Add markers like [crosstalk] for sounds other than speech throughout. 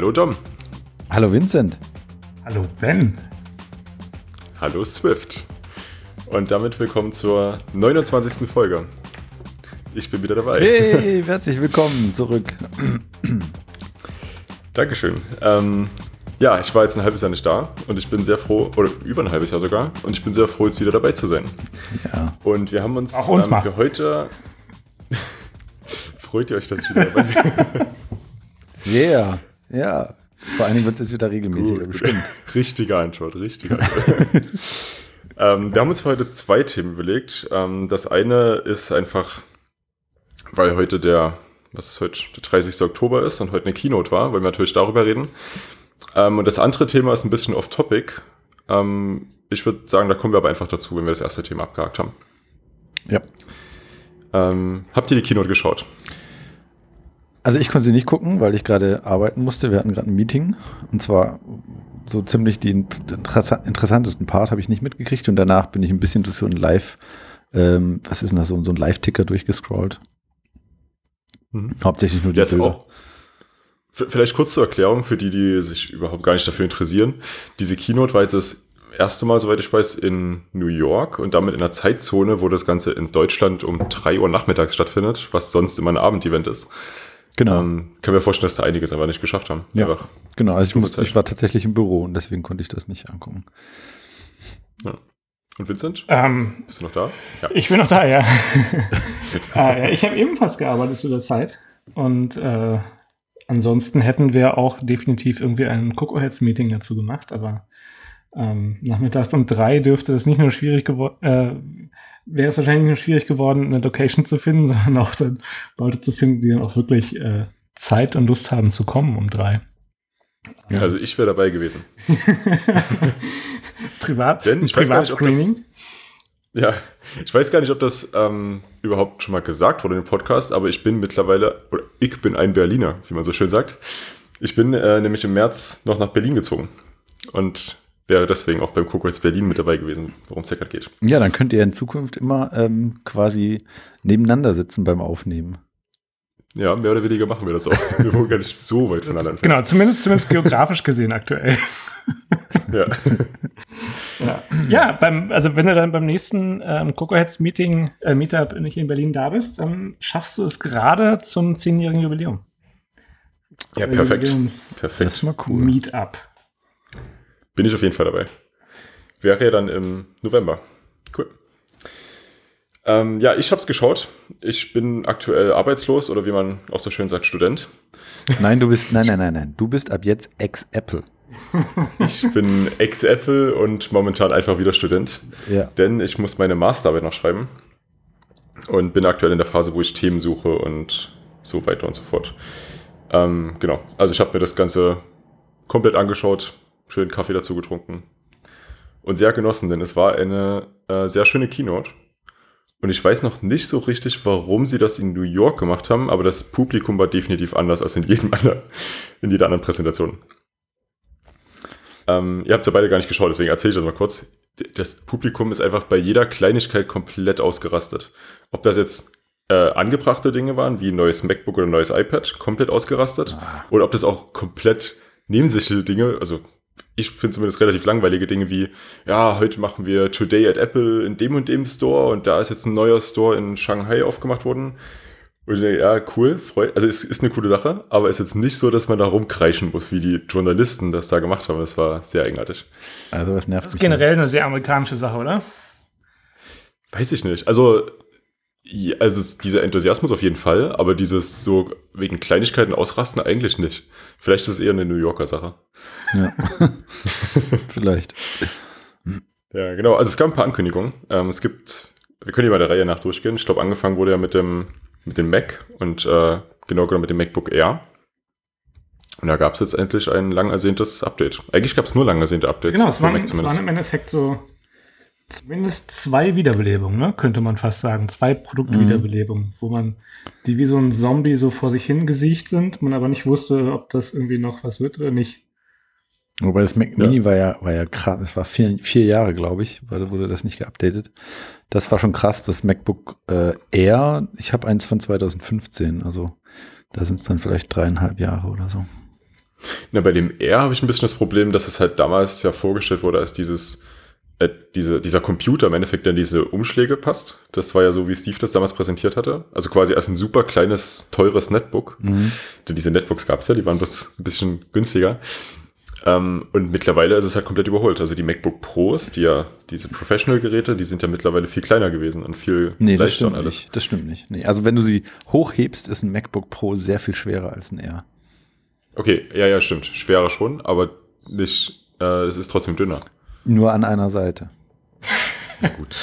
Hallo Dom. Hallo Vincent. Hallo Ben. Hallo Swift. Und damit willkommen zur 29. Folge. Ich bin wieder dabei. Hey, herzlich willkommen zurück. Dankeschön. Ähm, ja, ich war jetzt ein halbes Jahr nicht da und ich bin sehr froh, oder über ein halbes Jahr sogar, und ich bin sehr froh, jetzt wieder dabei zu sein. Ja. Und wir haben uns, Auch uns ähm, für heute. [laughs] Freut ihr euch, dass ich wieder dabei bin? Sehr. Ja. Vor allen Dingen wird es jetzt wieder regelmäßiger, Gut. bestimmt. [laughs] Richtige Antwort, richtige Antwort. [laughs] ähm, wir haben uns für heute zwei Themen überlegt. Ähm, das eine ist einfach, weil heute der, was ist heute, der 30. Oktober ist und heute eine Keynote war, weil wir natürlich darüber reden. Ähm, und das andere Thema ist ein bisschen off-topic. Ähm, ich würde sagen, da kommen wir aber einfach dazu, wenn wir das erste Thema abgehakt haben. Ja. Ähm, habt ihr die Keynote geschaut? Also ich konnte sie nicht gucken, weil ich gerade arbeiten musste. Wir hatten gerade ein Meeting und zwar so ziemlich den interessa- interessantesten Part habe ich nicht mitgekriegt und danach bin ich ein bisschen durch so ein Live, ähm, was ist denn das, so, so ein Live-Ticker durchgescrollt. Hauptsächlich nur die Bilder. auch. Vielleicht kurz zur Erklärung für die, die sich überhaupt gar nicht dafür interessieren. Diese Keynote war jetzt das erste Mal, soweit ich weiß, in New York und damit in einer Zeitzone, wo das Ganze in Deutschland um 3 Uhr nachmittags stattfindet, was sonst immer ein Abendevent ist. Genau. Ähm, kann mir vorstellen, dass da einiges einfach nicht geschafft haben. Ja. Einfach. Genau, also ich, musste, ich war tatsächlich im Büro und deswegen konnte ich das nicht angucken. Und Vincent, Ähm, bist du noch da? Ja. ich bin noch da, ja. [laughs] [laughs] äh, ja ich habe ebenfalls gearbeitet zu der Zeit. Und äh, ansonsten hätten wir auch definitiv irgendwie ein Coco-Heads-Meeting dazu gemacht. Aber ähm, nachmittags um drei dürfte das nicht nur schwierig geworden, äh, wäre es wahrscheinlich nicht nur schwierig geworden, eine Location zu finden, [laughs] sondern auch dann Leute zu finden, die dann auch wirklich äh, Zeit und Lust haben zu kommen um drei. Also ich wäre dabei gewesen. [laughs] Privat, Denn ich weiß gar nicht, ob das- Privatscreening. Ja, ich weiß gar nicht, ob das ähm, überhaupt schon mal gesagt wurde im Podcast, aber ich bin mittlerweile, oder ich bin ein Berliner, wie man so schön sagt. Ich bin äh, nämlich im März noch nach Berlin gezogen und wäre deswegen auch beim Coco Berlin mit dabei gewesen, worum es ja gerade geht. Ja, dann könnt ihr in Zukunft immer ähm, quasi nebeneinander sitzen beim Aufnehmen. Ja, mehr oder weniger machen wir das auch. [laughs] Wir wohnen gar nicht so weit voneinander entfernt. Genau, zumindest, zumindest geografisch gesehen aktuell. [laughs] Ja. Ja, ja beim, also wenn du dann beim nächsten ähm, Cocoheads Meeting, äh, Meetup hier in Berlin da bist, dann schaffst du es gerade zum zehnjährigen Jubiläum. ja, perfekt. Jubiläums Das Perfekt. ist mal cool. Meetup. Bin ich auf jeden Fall dabei. Wäre ja dann im November. Cool. Ähm, ja, ich habe es geschaut. Ich bin aktuell arbeitslos oder wie man auch so schön sagt, Student. Nein, du bist, nein, nein, nein, nein. Du bist ab jetzt ex-Apple. Ich bin Ex-Apple und momentan einfach wieder Student, Ja. denn ich muss meine Masterarbeit noch schreiben und bin aktuell in der Phase, wo ich Themen suche und so weiter und so fort. Ähm, genau, also ich habe mir das Ganze komplett angeschaut, schön Kaffee dazu getrunken und sehr genossen, denn es war eine äh, sehr schöne Keynote. Und ich weiß noch nicht so richtig, warum sie das in New York gemacht haben, aber das Publikum war definitiv anders als in jedem [laughs] anderen, in jeder anderen Präsentation. Ähm, ihr habt ja beide gar nicht geschaut, deswegen erzähle ich das mal kurz. Das Publikum ist einfach bei jeder Kleinigkeit komplett ausgerastet. Ob das jetzt äh, angebrachte Dinge waren, wie ein neues MacBook oder ein neues iPad, komplett ausgerastet. Oder ob das auch komplett nebensächliche Dinge, also ich finde zumindest relativ langweilige Dinge wie, ja, heute machen wir Today at Apple in dem und dem Store und da ist jetzt ein neuer Store in Shanghai aufgemacht worden. Und ich denke, ja, cool, freut, also es ist eine coole Sache, aber es ist jetzt nicht so, dass man da rumkreischen muss, wie die Journalisten das da gemacht haben. Das war sehr eigenartig. Also was nervt Das ist mich. generell eine sehr amerikanische Sache, oder? Weiß ich nicht. Also, ja, also es- dieser Enthusiasmus auf jeden Fall, aber dieses so wegen Kleinigkeiten ausrasten eigentlich nicht. Vielleicht ist es eher eine New Yorker Sache. Ja. [laughs] Vielleicht. Ja, genau. Also es gab ein paar Ankündigungen. Ähm, es gibt, wir können hier mal der Reihe nach durchgehen. Ich glaube, angefangen wurde ja mit dem, mit dem Mac und äh, genau genommen mit dem MacBook Air. Und da gab es jetzt endlich ein lang ersehntes Update. Eigentlich gab es nur lang ersehnte Updates. Genau, es waren, Mac es waren im Endeffekt so zumindest zwei Wiederbelebungen, ne? könnte man fast sagen. Zwei Produktwiederbelebungen, wo man, die wie so ein Zombie so vor sich hingesiegt sind, man aber nicht wusste, ob das irgendwie noch was wird oder nicht. Wobei das Mac Mini war ja, war ja krass. Das war vier, vier Jahre, glaube ich, weil wurde das nicht geupdatet. Das war schon krass. Das MacBook äh, Air, ich habe eins von 2015, also da sind es dann vielleicht dreieinhalb Jahre oder so. Na, bei dem R habe ich ein bisschen das Problem, dass es halt damals ja vorgestellt wurde als dieses, äh, diese, dieser Computer im Endeffekt der in diese Umschläge passt. Das war ja so, wie Steve das damals präsentiert hatte. Also quasi als ein super kleines, teures Netbook. Mhm. Denn diese Netbooks gab es ja, die waren bloß ein bisschen günstiger. Ähm, und mittlerweile ist es halt komplett überholt. Also die MacBook Pros, die ja diese Professional-Geräte, die sind ja mittlerweile viel kleiner gewesen und viel Nee, das leichter stimmt und alles. nicht. Das stimmt nicht. Nee, also wenn du sie hochhebst, ist ein MacBook Pro sehr viel schwerer als ein R. Okay, ja, ja, stimmt. Schwerer schon, aber nicht, äh, es ist trotzdem dünner. Nur an einer Seite. Gut.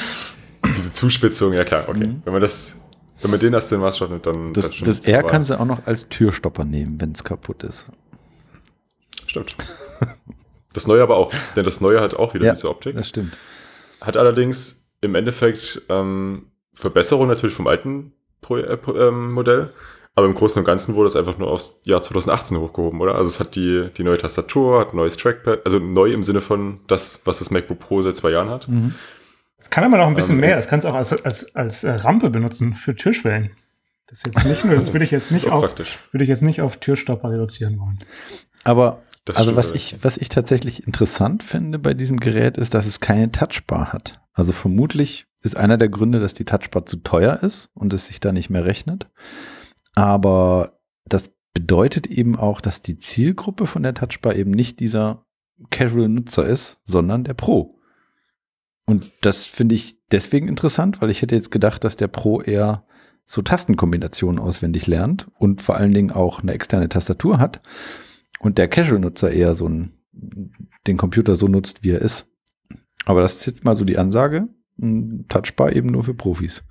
Diese Zuspitzung, ja klar, okay. Mhm. Wenn man das, wenn man den als den Maßstab nimmt, dann Das, das es. R kannst du auch noch als Türstopper nehmen, wenn es kaputt ist. Stimmt. Das neue aber auch, denn das neue hat auch wieder Ja, diese Optik. Das stimmt. Hat allerdings im Endeffekt ähm, Verbesserung natürlich vom alten Pro äh, ähm, Modell, aber im Großen und Ganzen wurde es einfach nur aufs Jahr 2018 hochgehoben, oder? Also es hat die, die neue Tastatur, hat ein neues Trackpad, also neu im Sinne von das, was das MacBook Pro seit zwei Jahren hat. Mhm. Es kann aber noch ein bisschen Ähm, mehr. Das kannst du auch als, als, als äh, Rampe benutzen für Türschwellen. Das jetzt nicht nur, das würde ich jetzt [laughs] nicht Auch auf, praktisch. würde ich jetzt nicht auf Türstopper reduzieren wollen. Aber Das also was ich, was ich tatsächlich interessant finde bei diesem Gerät ist, dass es keine Touchbar hat. Also vermutlich ist einer der Gründe, dass die Touchbar zu teuer ist und es sich da nicht mehr rechnet. Aber das bedeutet eben auch, dass die Zielgruppe von der Touchbar eben nicht dieser Casual-Nutzer ist, sondern der Pro. Und das finde ich deswegen interessant, weil ich hätte jetzt gedacht, dass der Pro eher so Tastenkombinationen auswendig lernt und vor allen Dingen auch eine externe Tastatur hat und der Casual-Nutzer eher so ein, den Computer so nutzt, wie er ist. Aber das ist jetzt mal so die Ansage. Touchbar eben nur für Profis.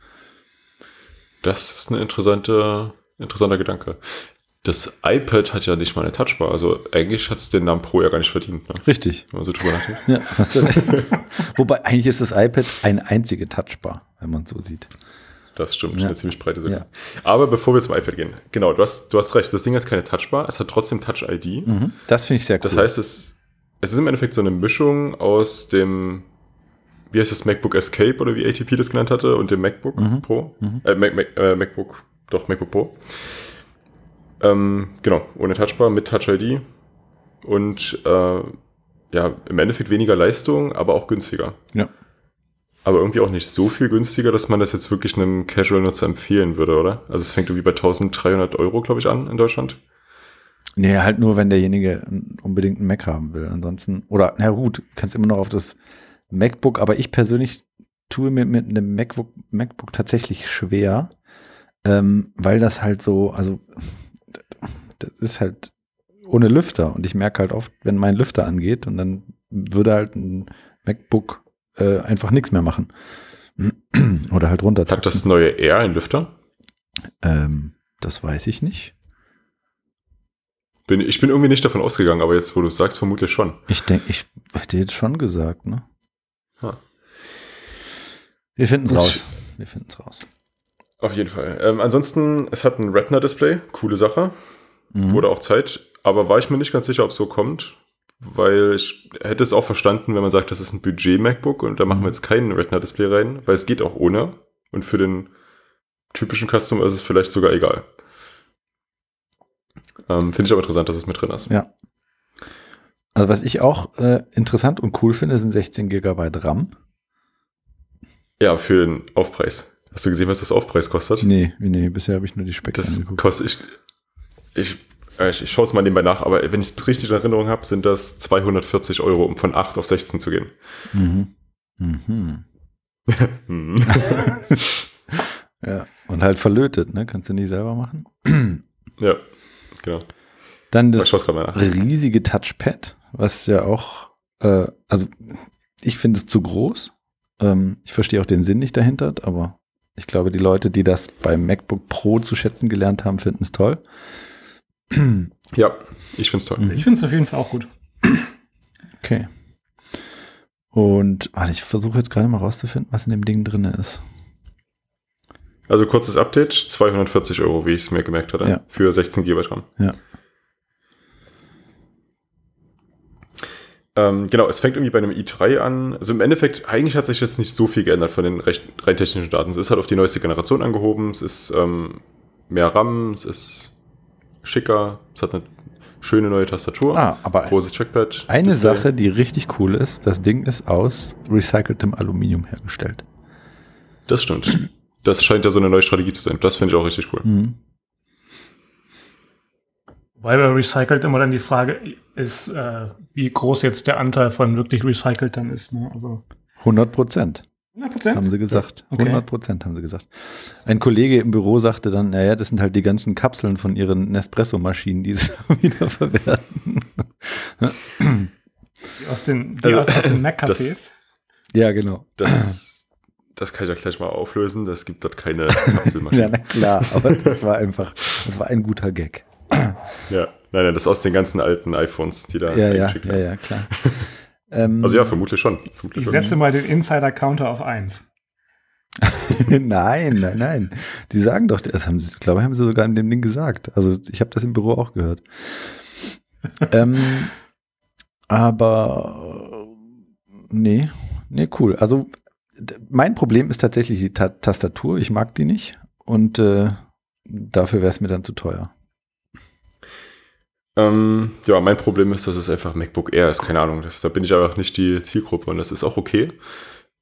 Das ist ein interessante, interessanter Gedanke. Das iPad hat ja nicht mal eine Touchbar, also eigentlich hat es den Namen Pro ja gar nicht verdient, ne? Richtig. wenn man so drüber nachdenkt. Ja, hast du recht. [laughs] Wobei eigentlich ist das iPad eine einzige Touchbar, wenn man es so sieht. Das stimmt, Ja. eine ziemlich breite Sache. Ja. Aber bevor wir zum iPad gehen, genau, du hast, du hast recht, das Ding hat keine Touchbar, es hat trotzdem Touch-ID. Mhm. Das finde ich sehr cool. Das heißt, es, es ist im Endeffekt so eine Mischung aus dem, wie heißt das, MacBook Escape oder wie ATP das genannt hatte und dem MacBook Mhm. Pro. Mhm. Äh, Mac, Mac, äh, MacBook, doch, MacBook Pro. Ähm, genau, ohne Touchbar, mit Touch-ID und äh, ja, im Endeffekt weniger Leistung, aber auch günstiger. Ja. Aber irgendwie auch nicht so viel günstiger, dass man das jetzt wirklich einem Casual-Nutzer empfehlen würde, oder? Also es fängt irgendwie bei 1300 Euro, glaube ich, an in Deutschland. Nee, halt nur, wenn derjenige unbedingt einen Mac haben will. Ansonsten, oder, na gut, kannst immer noch auf das MacBook, aber ich persönlich tue mir mit einem MacBook, MacBook tatsächlich schwer, ähm, weil das halt so, also das ist halt ohne Lüfter und ich merke halt oft, wenn mein Lüfter angeht und dann würde halt ein MacBook äh, einfach nichts mehr machen. [clears throat] Oder halt runter. Hat das neue R einen Lüfter? Ähm, das weiß ich nicht. Bin, ich bin irgendwie nicht davon ausgegangen, aber jetzt, wo du es sagst, vermutlich schon. Ich denke, ich hätte jetzt schon gesagt, ne? Ha. Wir finden es raus. Wir finden es raus. Auf jeden Fall. Ähm, ansonsten, es hat ein Retina-Display, coole Sache, Mhm. wurde auch Zeit, aber war ich mir nicht ganz sicher, ob es so kommt, weil ich hätte es auch verstanden, wenn man sagt, das ist ein Budget-MacBook und da machen wir jetzt kein Retina-Display rein, weil es geht auch ohne und für den typischen Customer ist es vielleicht sogar egal. Ähm, Finde ich aber interessant, dass es mit drin ist. Ja. Also was ich auch äh, interessant und cool finde, sind 16 GB RAM. Ja, für den Aufpreis. Hast du gesehen, was das Aufpreis kostet? Nee, nee, bisher habe ich nur die Specs Das angeguckt. kostet, ich, ich, äh, ich, ich schaue es mal nebenbei nach, aber wenn ich es richtig in Erinnerung habe, sind das 240 Euro, um von 8 auf 16 zu gehen. Mhm. Mhm. [laughs] Hm. [laughs] Ja. Und halt verlötet, ne? Kannst du nicht selber machen. [clears throat] ja, genau. Dann Ich das riesige Touchpad, was ja auch, äh, also ich finde es zu groß. Ähm, ich verstehe auch den Sinn nicht dahinter, aber ich glaube, die Leute, die das beim MacBook Pro zu schätzen gelernt haben, finden es toll. [clears throat] Ja, ich finde es toll. Ich finde es auf jeden Fall auch gut. Okay. Und warte, ich versuche jetzt gerade mal rauszufinden, was in dem Ding drin ist. Also kurzes Update, 240 Euro, wie ich es mir gemerkt hatte, Ja. für 16 GB RAM. Ja. Ähm, genau, es fängt irgendwie bei einem i3 an. Also im Endeffekt, eigentlich hat sich jetzt nicht so viel geändert von den recht, rein technischen Daten. Es ist halt auf die neueste Generation angehoben, es ist ähm, mehr RAM, es ist schicker, es hat eine schöne neue Tastatur, Ah, aber großes Trackpad. eine Display. Sache, die richtig cool ist, das Ding ist aus recyceltem Aluminium hergestellt. Das stimmt. Das scheint ja so eine neue Strategie zu sein. Das finde ich auch richtig cool. Mhm. Weil bei recycelt immer dann die Frage ist, äh, wie groß jetzt der Anteil von wirklich recycelt dann ist. Ne? Also 100 Prozent. 100 Prozent? haben sie gesagt. Okay. 100 Prozent haben sie gesagt. Ein Kollege im Büro sagte dann, naja, das sind halt die ganzen Kapseln von ihren Nespresso-Maschinen, die sie [laughs] wieder verwerten. Die aus den, die aus, aus den Mac-Cafés. [laughs] ja, genau. Das, das kann ich ja gleich mal auflösen. Das gibt dort keine [laughs] Ja, Kapselmaschine. na klar, aber das war einfach, das war ein guter Gag. [clears throat] ja. Nein, nein, das ist aus den ganzen alten iPhones, die da Ja, ja, eingeschickt ja, werden. ja, klar. Ähm, Also ja, vermutlich schon. Vermutlich Ich schon. setze mal den Insider-Counter auf 1. [laughs] nein, nein, nein. Die sagen doch, das haben sie, ich glaube, haben sie sogar in dem Ding gesagt. Also ich habe das im Büro auch gehört. ähm, aber äh, nee, nee, cool. Also mein Problem ist tatsächlich die Ta Tastatur. Ich mag die nicht und äh, dafür wäre es mir dann zu teuer. Ähm, ja, mein Problem ist, dass es einfach MacBook Air ist. Keine Ahnung. Das, da bin ich einfach nicht die Zielgruppe und das ist auch okay.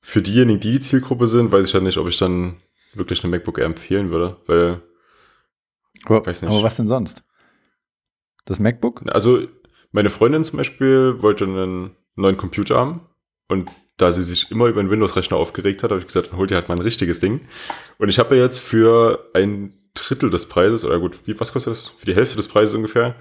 Für diejenigen, die die Zielgruppe sind, weiß ich halt nicht, ob ich dann wirklich eine MacBook Air empfehlen würde, weil Aber, Weiß nicht. aber was denn sonst? Das MacBook? Also, meine Freundin zum Beispiel wollte einen neuen Computer haben und da sie sich immer über einen Windows-Rechner aufgeregt hat, habe ich gesagt, dann hol dir halt mal ein richtiges Ding. Und ich habe jetzt für ein Drittel des Preises, oder gut, wie, was kostet das? Für die Hälfte des Preises ungefähr,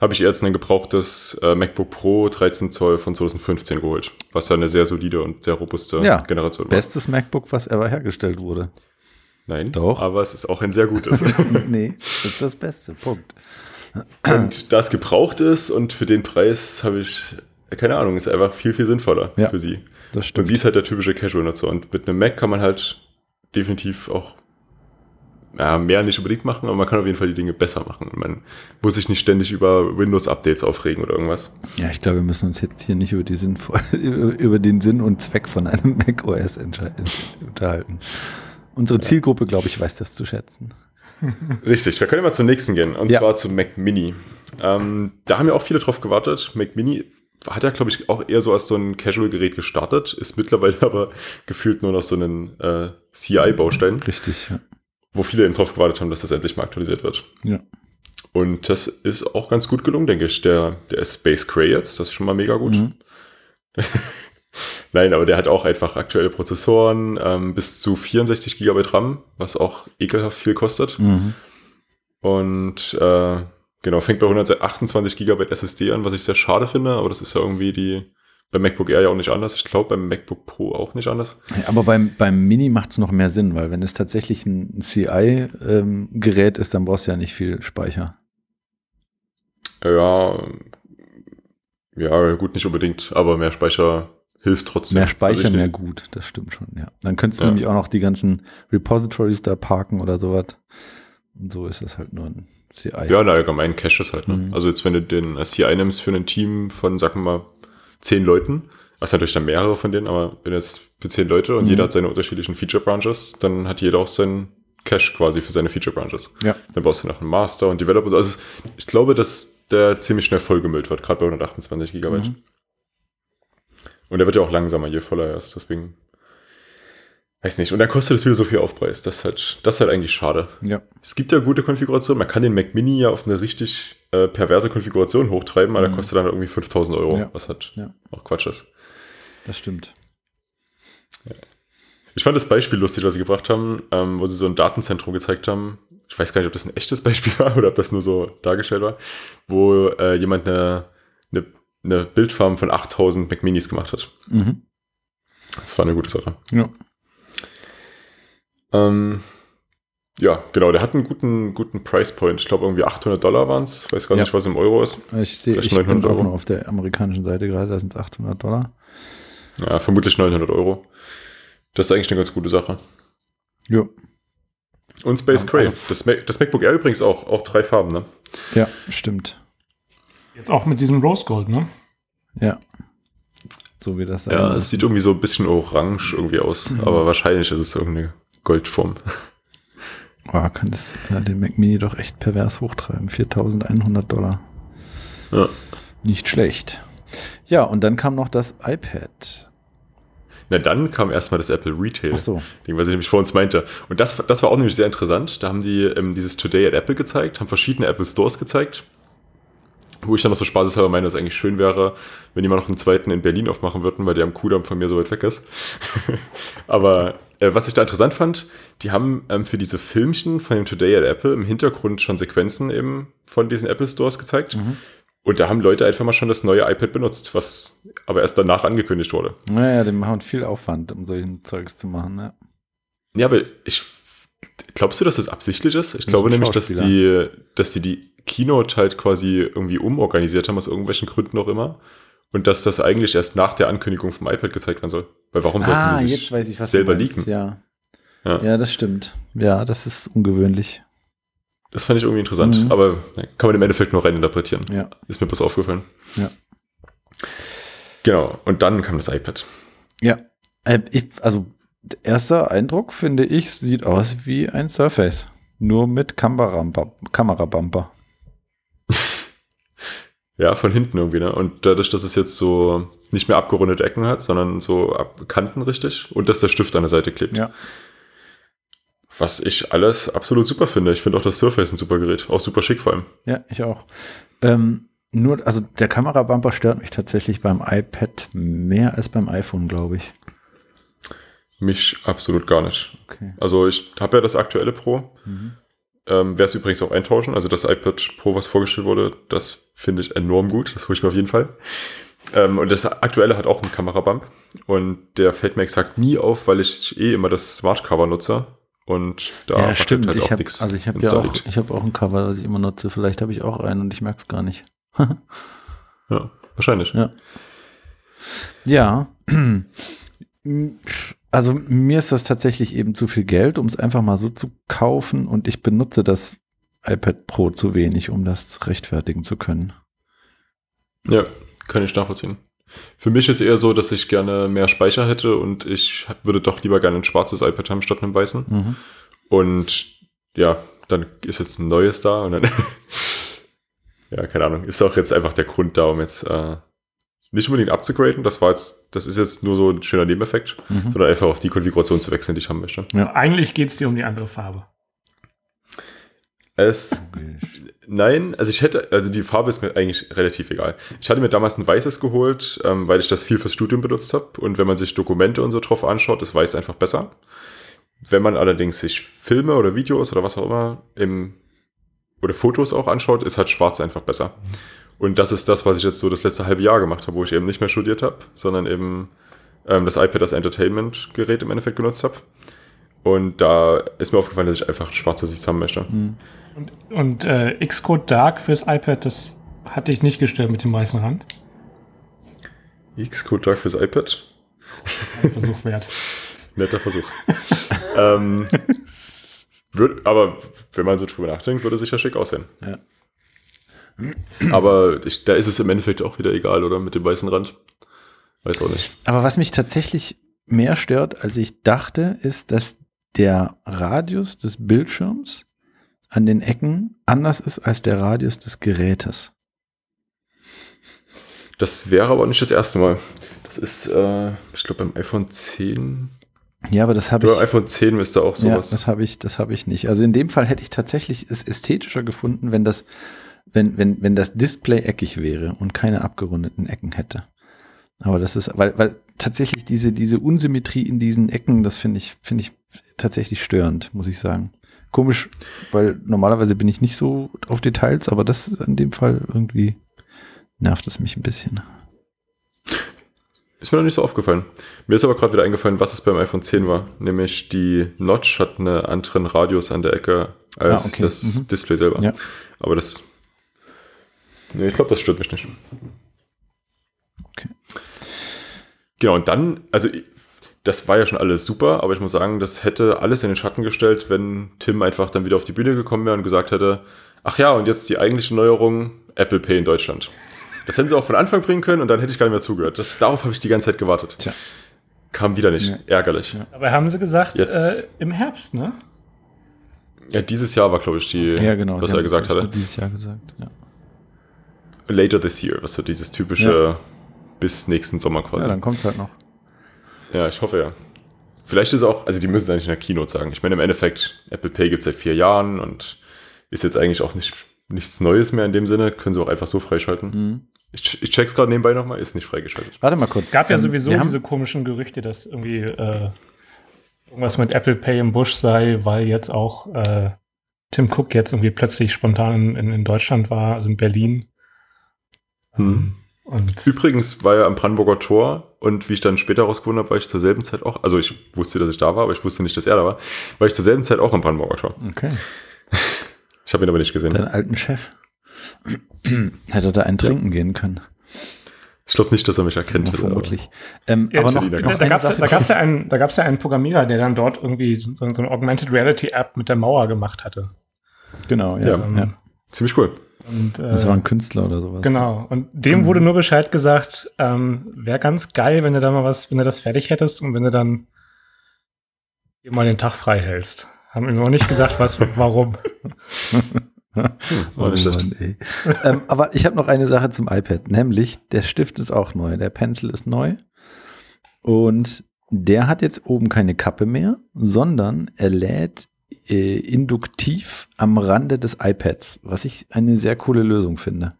habe ich jetzt ein gebrauchtes äh, MacBook Pro 13 Zoll von 2015 geholt, was ja eine sehr solide und sehr robuste Ja, Generation war. Bestes MacBook, was ever hergestellt wurde. Nein, Doch. aber es ist auch ein sehr gutes. [laughs] nee, das ist das Beste. Punkt. Und da es gebraucht ist und für den Preis habe ich, keine Ahnung, ist einfach viel, viel sinnvoller Ja. für sie. Das Und stimmt. sie ist halt der typische Casual-Nutzer. Und mit einem Mac kann man halt definitiv auch ja, mehr nicht unbedingt machen, aber man kann auf jeden Fall die Dinge besser machen. Man muss sich nicht ständig über Windows-Updates aufregen oder irgendwas. Ja, ich glaube, wir müssen uns jetzt hier nicht über, die Sinnvoll [laughs] über, den Sinn und Zweck von einem [laughs] Mac OS unterhalten. Unsere Zielgruppe, glaube ich, weiß das zu schätzen. [laughs] Richtig, wir können mal zum nächsten gehen. Und Ja. zwar zum Mac Mini. Ähm, da haben ja auch viele drauf gewartet. Mac Mini hat ja, glaube ich, auch eher so als so ein Casual-Gerät gestartet, ist mittlerweile aber gefühlt nur noch so ein äh, CI-Baustein. Richtig, ja. Wo viele eben drauf gewartet haben, dass das endlich mal aktualisiert wird. ja. Und das ist auch ganz gut gelungen, denke ich. Der, der Space Gray jetzt, das ist schon mal mega gut. Mhm. [laughs] Nein, aber der hat auch einfach aktuelle Prozessoren, ähm, bis zu 64 GB RAM, was auch ekelhaft viel kostet. Mhm. Und äh, genau, fängt bei 128 GB SSD an, was ich sehr schade finde, aber das ist ja irgendwie die beim MacBook Air ja auch nicht anders. Ich glaube beim MacBook Pro auch nicht anders. Aber beim, beim Mini macht es noch mehr Sinn, weil wenn es tatsächlich ein CI-Gerät ist, dann brauchst du ja nicht viel Speicher. Ja, ja, gut, nicht unbedingt, aber mehr Speicher hilft trotzdem. Mehr Speicher, Also ich mehr gut, das stimmt schon, ja. Dann könntest du Ja. nämlich auch noch die ganzen Repositories da parken oder sowas. Und so ist es halt nur ein CI. Ja, na, allgemein Caches halt. Ne? Mhm. Also jetzt, wenn du den äh, CI nimmst für ein Team von, sagen wir mal, zehn Leuten, hast natürlich dann mehrere von denen, aber wenn jetzt für zehn Leute und Mhm. jeder hat seine unterschiedlichen Feature Branches, dann hat jeder auch seinen Cache quasi für seine Feature Branches. Ja. Dann brauchst du noch einen Master und Developer. Also ich glaube, dass der ziemlich schnell vollgemüllt wird, gerade bei 128 Gigabyte. Mhm. Und der wird ja auch langsamer, je voller er ist, deswegen. Weiß nicht. Und dann kostet es wieder so viel Aufpreis. Das ist halt, das ist halt eigentlich schade. Ja. Es gibt ja gute Konfigurationen. Man kann den Mac Mini ja auf eine richtig äh, perverse Konfiguration hochtreiben, aber Mhm. der kostet dann irgendwie 5000 Euro, Ja. was halt Ja. auch Quatsch ist. Das stimmt. Ich fand das Beispiel lustig, was sie gebracht haben, ähm, wo sie so ein Datenzentrum gezeigt haben. Ich weiß gar nicht, ob das ein echtes Beispiel war [laughs] oder ob das nur so dargestellt war, wo äh, jemand eine, eine, eine Bildfarm von 8000 Mac Minis gemacht hat. Mhm. Das war eine gute Sache. Ja. Ähm, ja, genau, der hat einen guten, guten Price Point. Ich glaube, irgendwie 800 Dollar waren es. Weiß gar Ja. nicht, was im Euro ist. Ich sehe, ich bin 900 auch Euro. noch auf der amerikanischen Seite gerade, da sind es 800 Dollar. Ja, vermutlich 900 Euro. Das ist eigentlich eine ganz gute Sache. Ja. Und Space Ja, Gray. also- das, Mac, das MacBook Air übrigens auch. Auch drei Farben, ne? Ja, stimmt. Jetzt auch mit diesem Rose Gold, ne? Ja. So wie das sein Ja, es sieht irgendwie so ein bisschen orange irgendwie aus. Mhm. Aber wahrscheinlich ist es irgendeine Goldform. Oh, [laughs] kann das ja, den Mac Mini doch echt pervers hochtreiben. 4100 Dollar. Ja. Nicht schlecht. Ja, und dann kam noch das iPad. Na, dann kam erstmal das Apple Retail. Ach so. Ding, was ich nämlich vor uns meinte. Und das, das war auch nämlich sehr interessant. Da haben die ähm, dieses Today at Apple gezeigt, haben verschiedene Apple Stores gezeigt. Wo ich dann noch so spaßeshalber meine, dass es eigentlich schön wäre, wenn die mal noch einen zweiten in Berlin aufmachen würden, weil der am Kudamm von mir so weit weg ist. [laughs] Aber äh, was ich da interessant fand, die haben ähm, für diese Filmchen von dem Today at Apple im Hintergrund schon Sequenzen eben von diesen Apple Stores gezeigt. Mhm. Und da haben Leute einfach mal schon das neue iPad benutzt, was aber erst danach angekündigt wurde. Naja, die machen viel Aufwand, um solchen Zeugs zu machen, ja. Ja, aber ich, glaubst du, dass das absichtlich ist? Ich das glaube nämlich, dass die, dass die die Keynote halt quasi irgendwie umorganisiert haben, aus irgendwelchen Gründen auch immer. Und dass das eigentlich erst nach der Ankündigung vom iPad gezeigt werden soll. Weil warum sollten ah, die sich ich, selber leaken? Ja. ja. Ja. das stimmt. Ja, das ist ungewöhnlich. Das fand ich irgendwie interessant, mhm. aber kann man im Endeffekt nur reininterpretieren. Ja. Ist mir bloß aufgefallen. Ja. Genau, und dann kam das iPad. Ja, äh, ich, also erster Eindruck, finde ich, sieht aus wie ein Surface. Nur mit Kamerabumper. Ja, von hinten irgendwie, ne? Und dadurch, dass es jetzt so nicht mehr abgerundete Ecken hat, sondern so Kanten richtig und dass der Stift an der Seite klebt. Ja. Was ich alles absolut super finde. Ich finde auch das Surface ein super Gerät. Auch super schick vor allem. Ja, ich auch. Ähm, nur, also der Kamerabumper stört mich tatsächlich beim iPad mehr als beim iPhone, glaube ich. Mich absolut gar nicht. Okay. Also ich habe ja das aktuelle Pro. Mhm. Ähm, Wäre es übrigens auch eintauschen. Also das iPad Pro, was vorgestellt wurde, das finde ich enorm gut. Das hole ich mir auf jeden Fall. Ähm, und das aktuelle hat auch einen Kamerabump. Und der fällt mir exakt nie auf, weil ich eh immer das Smart Cover nutze. Und da ja, stimmt. Halt ich hab, also ich habe ja auch, ich habe auch ein Cover, das ich immer nutze. Vielleicht habe ich auch einen und ich merke es gar nicht. ja, wahrscheinlich. Ja. [clears throat] Ja. Also mir ist das tatsächlich eben zu viel Geld, um es einfach mal so zu kaufen und ich benutze das iPad Pro zu wenig, um das rechtfertigen zu können. Ja, kann ich nachvollziehen. Für mich ist eher so, dass ich gerne mehr Speicher hätte und ich würde doch lieber gerne ein schwarzes iPad haben statt einem weißen. Mhm. Und ja, dann ist jetzt ein neues da und dann, [laughs] ja, keine Ahnung, ist auch jetzt einfach der Grund da, um jetzt äh, nicht unbedingt abzugraden. Das war jetzt, das ist jetzt nur so ein schöner Nebeneffekt, mhm. sondern einfach auf die Konfiguration zu wechseln, die ich haben möchte. Ja, eigentlich geht es dir um die andere Farbe. Es, nein, also ich hätte, also die Farbe ist mir eigentlich relativ egal. Ich hatte mir damals ein weißes geholt, ähm, weil ich das viel fürs Studium benutzt habe. Und wenn man sich Dokumente und so drauf anschaut, ist weiß einfach besser. Wenn man allerdings sich Filme oder Videos oder was auch immer im, oder Fotos auch anschaut, ist halt schwarz einfach besser. Und das ist das, was ich jetzt so das letzte halbe Jahr gemacht habe, wo ich eben nicht mehr studiert habe, sondern eben ähm, das iPad als Entertainment-Gerät im Endeffekt genutzt habe. Und da ist mir aufgefallen, dass ich einfach ein schwarzes Sicht haben möchte. Mhm. Und, und äh, Xcode Dark fürs iPad, das hatte ich nicht gestellt mit dem weißen Rand. Xcode Dark fürs iPad? Ein Versuch wert. [laughs] Netter Versuch. ähm, [laughs] würd, aber wenn man so drüber nachdenkt, würde es sicher schick aussehen. Ja. Aber ich, da ist es im Endeffekt auch wieder egal, oder? Mit dem weißen Rand. Weiß auch nicht. Aber was mich tatsächlich mehr stört, als ich dachte, ist, dass der Radius des Bildschirms an den Ecken anders ist als der Radius des Gerätes. Das wäre aber nicht das erste Mal. Das ist, äh, ich glaube, beim iPhone 10. Ja, aber das habe ich. Beim iPhone 10 ist da auch sowas. Ja, das habe ich, das habe ich nicht. Also in dem Fall hätte ich tatsächlich es ästhetischer gefunden, wenn das, wenn, wenn, wenn das Display eckig wäre und keine abgerundeten Ecken hätte. Aber das ist, weil, weil tatsächlich diese, diese Unsymmetrie in diesen Ecken, das finde ich, finde ich tatsächlich störend, muss ich sagen. Komisch, weil normalerweise bin ich nicht so auf Details, aber das in dem Fall irgendwie nervt es mich ein bisschen. Ist mir noch nicht so aufgefallen. Mir ist aber gerade wieder eingefallen, was es beim iPhone 10 war. Nämlich die Notch hat einen anderen Radius an der Ecke als ah, okay. das mhm. Display selber. Ja. Aber das. Nee, ich glaube, das stört mich nicht. Okay. Genau, und dann, also das war ja schon alles super, aber ich muss sagen, das hätte alles in den Schatten gestellt, wenn Tim einfach dann wieder auf die Bühne gekommen wäre und gesagt hätte, ach ja, und jetzt die eigentliche Neuerung, Apple Pay in Deutschland. Das hätten sie auch von Anfang bringen können und dann hätte ich gar nicht mehr zugehört. Das, darauf habe ich die ganze Zeit gewartet. Tja. Kam wieder nicht. Ja. Ärgerlich. Ja. Aber haben sie gesagt, jetzt, äh, im Herbst, ne? Ja, dieses Jahr war, glaube ich, die, ja, genau, was er gesagt hatte. Dieses Jahr gesagt, ja. Later this year, was so dieses typische bis nächsten Sommer quasi. Ja, dann kommt es halt noch. Ja, ich hoffe ja. Vielleicht ist auch, also die müssen es eigentlich in der Keynote sagen. Ich meine, im Endeffekt, Apple Pay gibt es seit vier Jahren und ist jetzt eigentlich auch nicht, nichts Neues mehr in dem Sinne. Können sie auch einfach so freischalten. Mhm. Ich, ich check's gerade nebenbei nochmal, ist nicht freigeschaltet. Warte mal kurz. Es gab ja Ähm, sowieso wir haben- diese komischen Gerüchte, dass irgendwie äh, irgendwas mit Apple Pay im Busch sei, weil jetzt auch äh, Tim Cook jetzt irgendwie plötzlich spontan in, in Deutschland war, also in Berlin. Hm. Und Übrigens war er am Brandenburger Tor und wie ich dann später rausgefunden habe, war ich zur selben Zeit auch, also ich wusste, dass ich da war, aber ich wusste nicht, dass er da war, war ich zur selben Zeit auch am Brandenburger Tor. Okay. [laughs] Ich habe ihn aber nicht gesehen. Deinen alten Chef. [clears throat] Hätte da einen trinken gehen können. Ich glaube nicht, dass er mich erkennt. Ja, vermutlich. Ähm, Ja, aber noch, noch da, gab es da gab's ja, einen- da gab's ja einen Programmierer, der dann dort irgendwie so, so eine Augmented Reality App mit der Mauer gemacht hatte. Genau, ja. Ja, ja. Ähm, aber Ziemlich cool. Und, äh, Das war ein Künstler oder sowas. Genau. Und dem wurde nur Bescheid gesagt, ähm, wäre ganz geil, wenn du da mal was, wenn du das fertig hättest und wenn du dann dir mal den Tag frei hältst. Haben ihm noch nicht gesagt, was, warum. [laughs] Oh. Mann, ey. ähm, aber ich habe noch eine Sache zum iPad, nämlich der Stift ist auch neu, der Pencil ist neu und der hat jetzt oben keine Kappe mehr, sondern er lädt äh, induktiv am Rande des iPads, was ich eine sehr coole Lösung finde.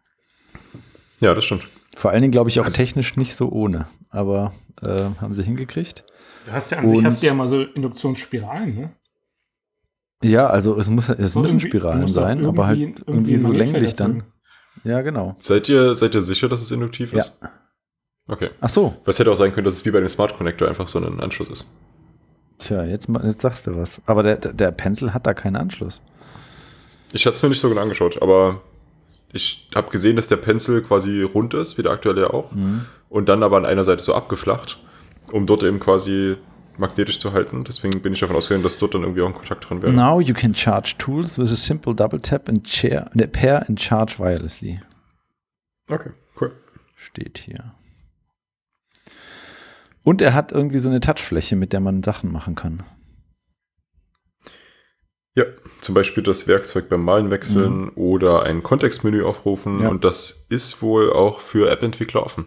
Ja, das stimmt. Vor allen Dingen glaube ich auch Also- technisch nicht so ohne, aber äh, haben sie hingekriegt. Du hast ja an sich Und- hast du ja mal so Induktionsspiralen, ne? Ja, also es, muss, es So müssen Spiralen sein, aber halt irgendwie, irgendwie so länglich dann. Ja, genau. Seid ihr, seid ihr sicher, dass es induktiv Ja. ist? Okay. Ach so, Was hätte auch sein können, dass es wie bei dem Smart Connector einfach so ein Anschluss ist. Tja, jetzt, jetzt sagst du was. Aber der, der, Pencil hat da keinen Anschluss. Ich hatte es mir nicht so genau angeschaut, aber ich habe gesehen, dass der Pencil quasi rund ist, wie der aktuelle ja auch. Und dann aber an einer Seite so abgeflacht, um dort eben quasi magnetisch zu halten. Deswegen bin ich davon ausgegangen, dass dort dann irgendwie auch ein Kontakt dran wäre. Now you can charge tools with a simple double tap and chair, ne, pair and charge wirelessly. Okay, cool. Steht hier. Und er hat irgendwie so eine Touchfläche, mit der man Sachen machen kann. Ja, zum Beispiel das Werkzeug beim Malen wechseln oder ein Kontextmenü aufrufen. Ja. Und das ist wohl auch für App-Entwickler offen.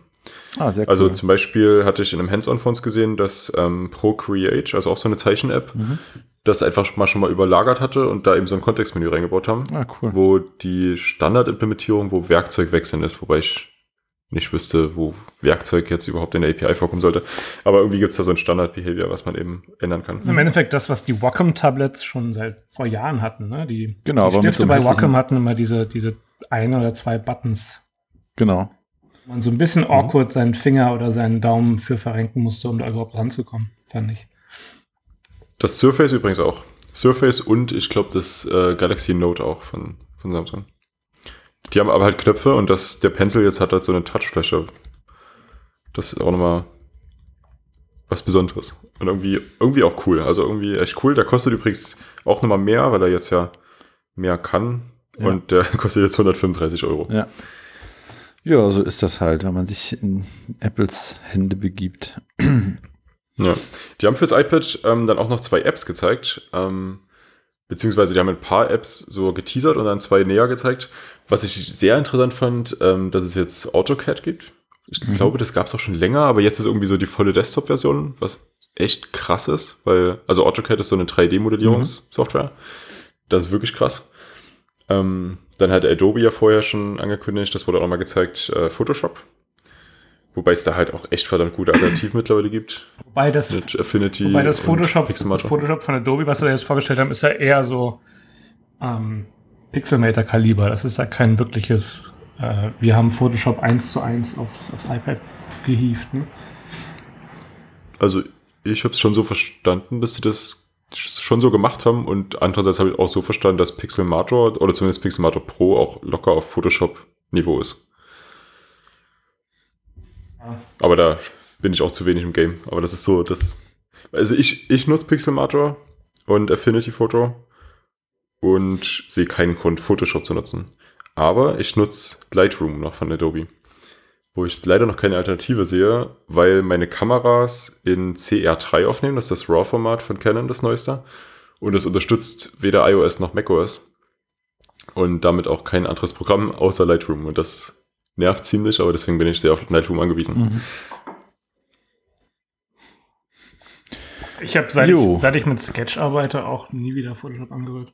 Ah, sehr cool. Also zum Beispiel hatte ich in einem Hands-on von uns gesehen, dass ähm, Procreate, also auch so eine Zeichen-App, Mhm. das einfach mal schon mal überlagert hatte und da eben so ein Kontextmenü reingebaut haben, ah, cool. wo die Standardimplementierung, wo Werkzeug wechseln ist, wobei ich nicht wüsste, wo Werkzeug jetzt überhaupt in der API vorkommen sollte. Aber irgendwie gibt es da so ein Standard-Behavior, was man eben ändern kann. Das ist im Endeffekt das, was die Wacom-Tablets schon seit vor Jahren hatten. Ne? Die, Genau, die Stifte so bei Wacom hatten immer diese, diese ein oder zwei Buttons. Genau. wo Man so ein bisschen awkward seinen Finger oder seinen Daumen für verrenken musste, um da überhaupt ranzukommen, fand ich. Das Surface übrigens auch. Surface und ich glaube das äh, Galaxy Note auch von, von Samsung. Die haben aber halt Knöpfe und das, der Pencil jetzt hat halt so eine Touchfläche. Das ist auch nochmal was Besonderes. Und irgendwie, irgendwie auch cool. Also irgendwie echt cool. Der kostet übrigens auch nochmal mehr, weil er jetzt ja mehr kann. Ja. Und der [laughs] kostet jetzt 135 Euro. Ja. Ja, so ist das halt, wenn man sich in Apples Hände begibt. Ja. Die haben fürs iPad ähm, dann auch noch zwei Apps gezeigt. Ähm, beziehungsweise die haben ein paar Apps so geteasert und dann zwei näher gezeigt. Was ich sehr interessant fand, ähm, dass es jetzt AutoCAD gibt. Ich Mhm. glaube, das gab es auch schon länger, aber jetzt ist irgendwie so die volle Desktop-Version, was echt krass ist, weil, also AutoCAD ist so eine 3D-Modellierungssoftware. Das ist wirklich krass. Ähm, dann hat Adobe ja vorher schon angekündigt, das wurde auch noch mal gezeigt, äh, Photoshop. Wobei es da halt auch echt verdammt gute Alternativen [clears throat] mittlerweile gibt. Wobei das, Mit Affinity. wobei das Photoshop, das. Photoshop von Adobe, was sie da jetzt vorgestellt haben, ist ja eher so ähm, Pixelmator-Kaliber. Das ist ja kein wirkliches, äh, wir haben Photoshop 1 zu 1 aufs, aufs iPad gehievt. Ne? Also ich habe es schon so verstanden, dass sie das schon so gemacht haben und andererseits habe ich auch so verstanden, dass Pixelmator oder zumindest Pixelmator Pro auch locker auf Photoshop-Niveau ist. Aber da bin ich auch zu wenig im Game. Aber das ist so, das. Also ich, ich nutze Pixelmator und Affinity Photo und sehe keinen Grund, Photoshop zu nutzen. Aber ich nutze Lightroom noch von Adobe. Wo ich leider noch keine Alternative sehe, weil meine Kameras in CR3 aufnehmen, das ist das RAW-Format von Canon, das neueste. Und es unterstützt weder iOS noch macOS. Und damit auch kein anderes Programm außer Lightroom. Und das nervt ziemlich, aber deswegen bin ich sehr auf Lightroom angewiesen. Mhm. Ich habe seit, ich, seit ich mit Sketch arbeite auch nie wieder Photoshop angerührt.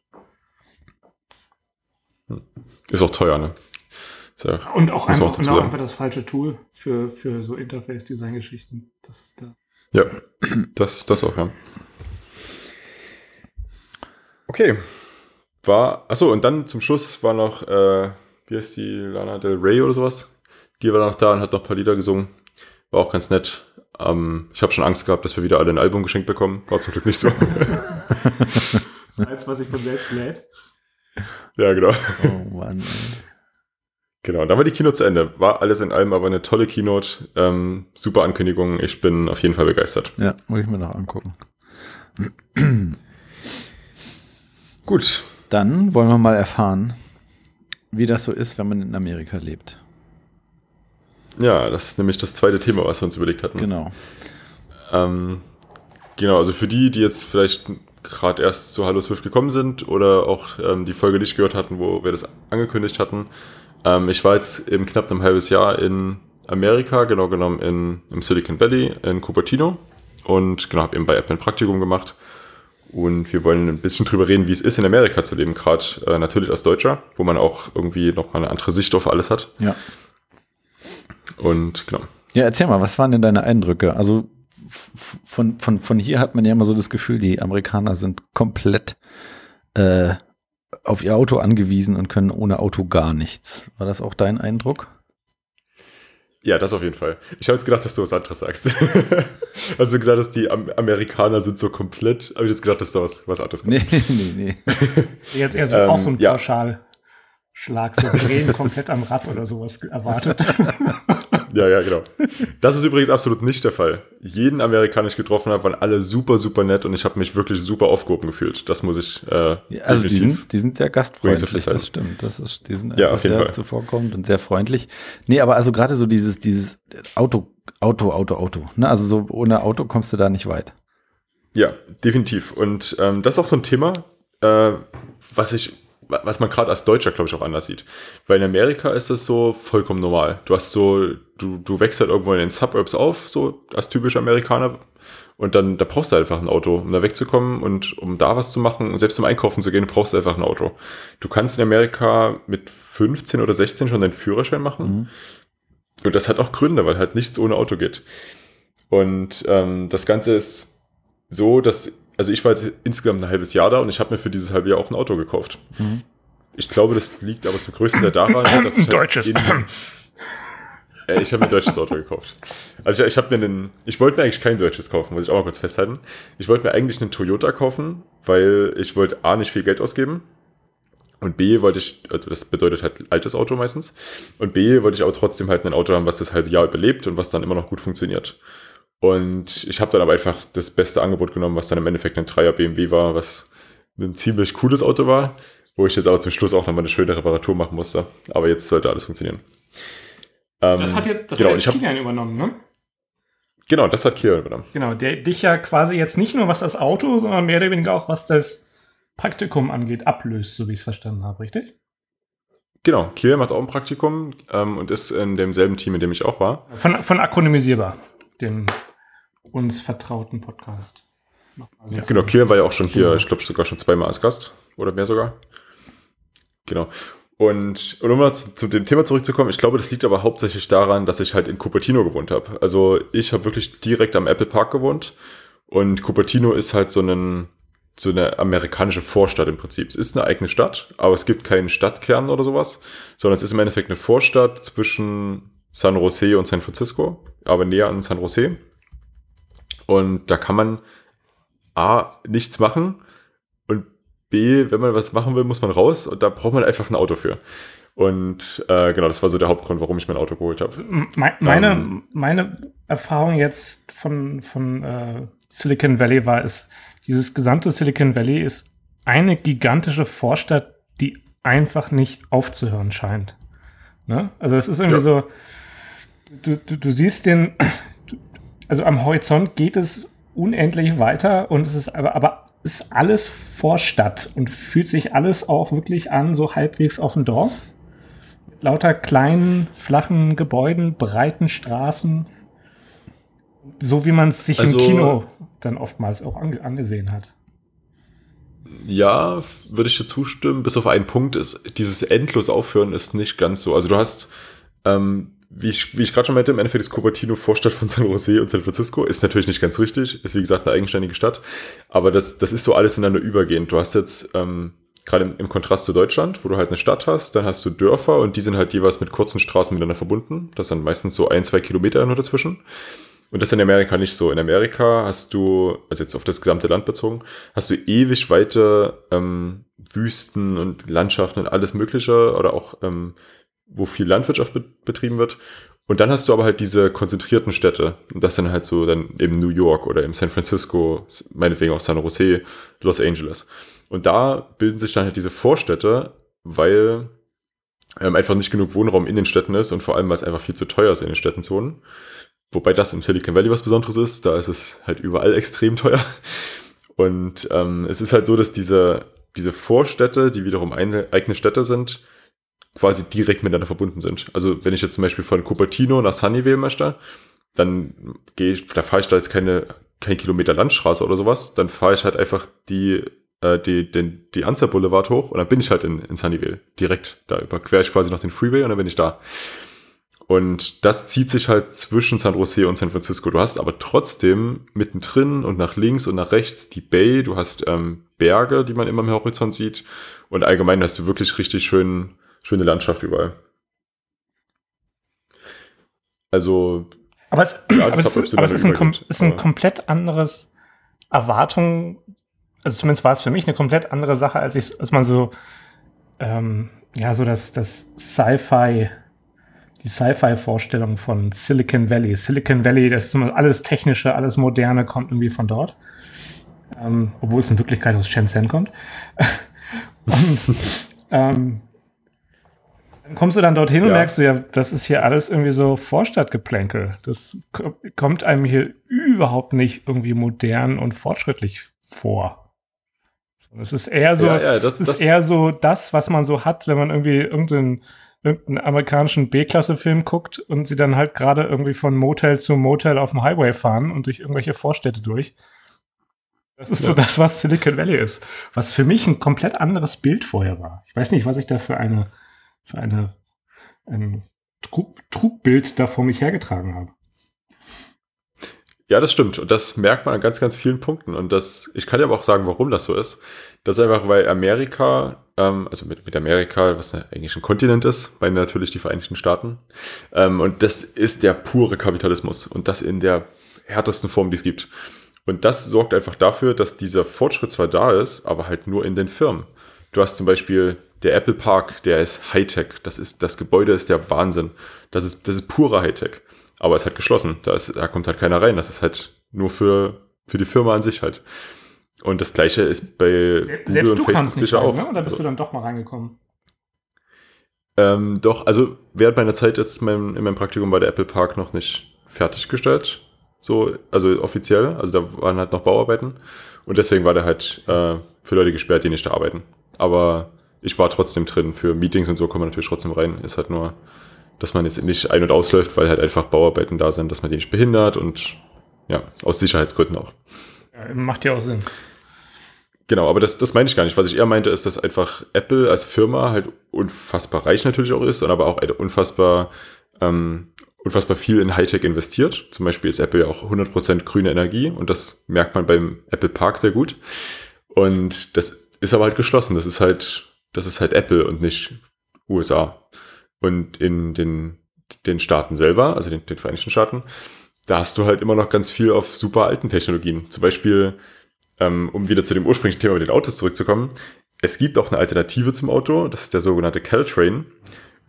Ist auch teuer, ne? Ja, und auch einfach, auch auch einfach das falsche Tool für, für so Interface-Design-Geschichten. Da ja, das, das auch, ja. Okay. War, achso, und dann zum Schluss war noch, äh, wie heißt die, Lana Del Rey oder sowas? Die war noch da und hat noch ein paar Lieder gesungen. War auch ganz nett. Ähm, ich habe schon Angst gehabt, dass wir wieder alle ein Album geschenkt bekommen. War zum Glück nicht so. [laughs] das heißt, was ich von selbst lädt. Ja, genau. Oh Mann. Ey. Genau, dann war die Keynote zu Ende. War alles in allem aber eine tolle Keynote. Ähm, super Ankündigung. Ich bin auf jeden Fall begeistert. Ja, muss ich mir noch angucken. Gut. Dann wollen wir mal erfahren, wie das so ist, wenn man in Amerika lebt. Ja, das ist nämlich das zweite Thema, was wir uns überlegt hatten. Genau. Ähm, genau, also für die, die jetzt vielleicht gerade erst zu Hallo Swift gekommen sind oder auch ähm, die Folge nicht gehört hatten, wo wir das angekündigt hatten. Ähm, ich war jetzt eben knapp ein halbes Jahr in Amerika, genau genommen in, im Silicon Valley, in Cupertino und genau, habe eben bei Apple ein Praktikum gemacht. Und wir wollen ein bisschen drüber reden, wie es ist, in Amerika zu leben, gerade äh, natürlich als Deutscher, wo man auch irgendwie nochmal eine andere Sicht auf alles hat. Ja. Und genau. Ja, erzähl mal, was waren denn deine Eindrücke? Also von, von, von hier hat man ja immer so das Gefühl, die Amerikaner sind komplett äh, auf ihr Auto angewiesen und können ohne Auto gar nichts. War das auch dein Eindruck? Ja, das auf jeden Fall. Ich habe jetzt gedacht, dass du was anderes sagst. [laughs] Hast du gesagt, dass die Amerikaner sind so komplett, habe ich jetzt gedacht, dass du was, was anderes kommt. Nee, [laughs] nee, nee. [laughs] Jetzt eher so ähm, auch so ein Pauschal. Schlag, so drehen komplett am Rad oder sowas erwartet. Ja, ja, genau. Das ist übrigens absolut nicht der Fall. Jeden Amerikaner, ich getroffen habe, waren alle super, super nett und ich habe mich wirklich super aufgehoben gefühlt. Das muss ich. Äh, ja, also die sind, die sind sehr gastfreundlich, das stimmt. Das ist, die sind ja, auf jeden sehr zuvorkommend und sehr freundlich. Nee, aber also gerade so dieses, dieses Auto, Auto, Auto, Auto. Ne? Also so ohne Auto kommst du da nicht weit. Ja, definitiv. Und ähm, das ist auch so ein Thema, äh, was ich was man gerade als Deutscher, glaube ich, auch anders sieht. Weil in Amerika ist das so vollkommen normal. Du hast so, du, du wächst halt irgendwo in den Suburbs auf, so als typischer Amerikaner. Und dann, da brauchst du einfach ein Auto, um da wegzukommen und um da was zu machen. Und selbst zum Einkaufen zu gehen, brauchst du einfach ein Auto. Du kannst in Amerika mit 15 oder 16 schon deinen Führerschein machen. Mhm. Und das hat auch Gründe, weil halt nichts ohne Auto geht. Und ähm, das Ganze ist so, dass also ich war jetzt insgesamt ein halbes Jahr da und ich habe mir für dieses halbe Jahr auch ein Auto gekauft. Mhm. Ich glaube, das liegt aber zum größten Teil daran, [clears throat] dass ich halt deutsches. [clears throat] Äh, ich habe mir ein deutsches Auto gekauft. Also ich, ich habe mir einen, ich wollte mir eigentlich kein deutsches kaufen, muss ich auch mal kurz festhalten. Ich wollte mir eigentlich einen Toyota kaufen, weil ich wollte A nicht viel Geld ausgeben und B wollte ich, also das bedeutet halt altes Auto meistens. Und B wollte ich auch trotzdem halt ein Auto haben, was das halbe Jahr überlebt und was dann immer noch gut funktioniert. Und ich habe dann aber einfach das beste Angebot genommen, was dann im Endeffekt ein Dreier BMW war, was ein ziemlich cooles Auto war, wo ich jetzt aber zum Schluss auch nochmal eine schöne Reparatur machen musste. Aber jetzt sollte alles funktionieren. Ähm, das hat jetzt das genau, hat jetzt Kilian übernommen, ne? Genau, das hat Kilian übernommen. Genau, der dich ja quasi jetzt nicht nur was das Auto, sondern mehr oder weniger auch was das Praktikum angeht, ablöst, so wie ich es verstanden habe, richtig? Genau, Kilian macht auch ein Praktikum ähm, und ist in demselben Team, in dem ich auch war. Von, von Akronymisierbar dem uns vertrauten Podcast. Also ja, genau, Kieran war ja auch schon hier, genau. ich glaube sogar schon zweimal als Gast oder mehr sogar. Genau. Und, und um mal zu, zu, dem Thema zurückzukommen, ich glaube, das liegt aber hauptsächlich daran, dass ich halt in Cupertino gewohnt habe. Also ich habe wirklich direkt am Apple Park gewohnt und Cupertino ist halt so, einen, so eine amerikanische Vorstadt im Prinzip. Es ist eine eigene Stadt, aber es gibt keinen Stadtkern oder sowas, sondern es ist im Endeffekt eine Vorstadt zwischen San Jose und San Francisco, aber näher an San Jose. Und da kann man A, nichts machen und B, wenn man was machen will, muss man raus und da braucht man einfach ein Auto für. Und äh, genau, das war so der Hauptgrund, warum ich mein Auto geholt habe. Meine, ähm, meine Erfahrung jetzt von, von äh, Silicon Valley war, ist, dieses gesamte Silicon Valley ist eine gigantische Vorstadt, die einfach nicht aufzuhören scheint. Ne? Also es ist irgendwie ja. so, du, du, du siehst den, also am Horizont geht es unendlich weiter und es ist aber, aber ist alles Vorstadt und fühlt sich alles auch wirklich an, so halbwegs auf dem Dorf. lauter kleinen, flachen Gebäuden, breiten Straßen. So wie man es sich also, im Kino dann oftmals auch ange angesehen hat. Ja, würde ich dir zustimmen. Bis auf einen Punkt ist, dieses endlos Aufhören ist nicht ganz so. Also du hast, ähm, wie ich, wie ich gerade schon meinte, im Endeffekt ist Cupertino Vorstadt von San Jose und San Francisco. Ist natürlich nicht ganz richtig, ist wie gesagt eine eigenständige Stadt. Aber das, das ist so alles ineinander übergehend. Du hast jetzt ähm, gerade im, im, Kontrast zu Deutschland, wo du halt eine Stadt hast, dann hast du Dörfer und die sind halt jeweils mit kurzen Straßen miteinander verbunden. Das sind meistens so ein, zwei Kilometer nur dazwischen. Und das ist in Amerika nicht so. In Amerika hast du, also jetzt auf das gesamte Land bezogen, hast du ewig weite ähm, Wüsten und Landschaften und alles Mögliche oder auch, ähm, wo viel Landwirtschaft be betrieben wird. Und dann hast du aber halt diese konzentrierten Städte. Und das sind halt so dann eben New York oder eben San Francisco, meinetwegen auch San Jose, Los Angeles. Und da bilden sich dann halt diese Vorstädte, weil ähm, einfach nicht genug Wohnraum in den Städten ist und vor allem, weil es einfach viel zu teuer ist in den Städten zu wohnen. Wobei das im Silicon Valley was Besonderes ist, da ist es halt überall [laughs] extrem teuer. Und ähm, es ist halt so, dass diese, diese Vorstädte, die wiederum eigene Städte sind, quasi direkt miteinander verbunden sind. Also wenn ich jetzt zum Beispiel von Cupertino nach Sunnyvale möchte, dann gehe ich, da fahre ich da jetzt keine, kein Kilometer Landstraße oder sowas, dann fahre ich halt einfach die, äh, die, den, die Anzer Boulevard hoch und dann bin ich halt in, in Sunnyvale. Direkt. Da überquere ich quasi noch den Freeway und dann bin ich da. Und das zieht sich halt zwischen San Jose und San Francisco. Du hast aber trotzdem mittendrin und nach links und nach rechts die Bay. Du hast ähm, Berge, die man immer im Horizont sieht. Und allgemein hast du wirklich richtig schön, schöne Landschaft überall. Also. Aber es, ja, aber es, aber es ist, ein, ist ein komplett anderes Erwartung. Also zumindest war es für mich eine komplett andere Sache, als ich, als man so, ähm, ja, so das, das Sci-Fi die Sci-Fi-Vorstellung von Silicon Valley. Silicon Valley, das ist alles Technische, alles Moderne kommt irgendwie von dort. Ähm, obwohl es in Wirklichkeit aus Shenzhen kommt. [laughs] und ähm, dann kommst du dann dorthin ja. und merkst du ja, das ist hier alles irgendwie so Vorstadtgeplänkel. Das kommt einem hier überhaupt nicht irgendwie modern und fortschrittlich vor. Das ist eher so, ja, ja, das, das, ist eher so das, was man so hat, wenn man irgendwie irgendeinen irgendeinen amerikanischen B-Klasse-Film guckt und sie dann halt gerade irgendwie von Motel zu Motel auf dem Highway fahren und durch irgendwelche Vorstädte durch. Das ist ja. so das, was Silicon Valley ist. Was für mich ein komplett anderes Bild vorher war. Ich weiß nicht, was ich da für eine, für eine, ein Trug, Trugbild da vor mich hergetragen habe. Ja, das stimmt. Und das merkt man an ganz, ganz vielen Punkten. Und das, ich kann ja aber auch sagen, warum das so ist. Das ist einfach, weil Amerika, ähm, also mit, mit Amerika, was eigentlich ein Kontinent ist, bei natürlich die Vereinigten Staaten. Ähm, und das ist der pure Kapitalismus. Und das in der härtesten Form, die es gibt. Und das sorgt einfach dafür, dass dieser Fortschritt zwar da ist, aber halt nur in den Firmen. Du hast zum Beispiel der Apple Park, der ist Hightech. Das ist, das Gebäude ist der Wahnsinn. Das ist, das ist purer Hightech. Aber es ist halt geschlossen. Da, ist, da kommt halt keiner rein. Das ist halt nur für, für die Firma an sich halt. Und das gleiche ist bei Selbst Google und Facebook sicher rein, auch. Ne? Oder bist du dann doch mal reingekommen? Ähm, doch, also während meiner Zeit jetzt mein, in meinem Praktikum war der Apple Park noch nicht fertiggestellt. So, also offiziell. Also da waren halt noch Bauarbeiten. Und deswegen war der halt äh, für Leute gesperrt, die nicht da arbeiten. Aber ich war trotzdem drin. Für Meetings und so kommt man natürlich trotzdem rein. Ist halt nur dass man jetzt nicht ein- und ausläuft, weil halt einfach Bauarbeiten da sind, dass man die nicht behindert und ja, aus Sicherheitsgründen auch. Ja, macht ja auch Sinn. Genau, aber das, das meine ich gar nicht. Was ich eher meinte, ist, dass einfach Apple als Firma halt unfassbar reich natürlich auch ist und aber auch unfassbar, ähm, unfassbar viel in Hightech investiert. Zum Beispiel ist Apple ja auch 100% grüne Energie und das merkt man beim Apple Park sehr gut. Und das ist aber halt geschlossen. Das ist halt, das ist halt Apple und nicht USA. Und in den, den Staaten selber, also den, den Vereinigten Staaten, da hast du halt immer noch ganz viel auf super alten Technologien. Zum Beispiel, ähm, um wieder zu dem ursprünglichen Thema mit den Autos zurückzukommen, es gibt auch eine Alternative zum Auto, das ist der sogenannte Caltrain.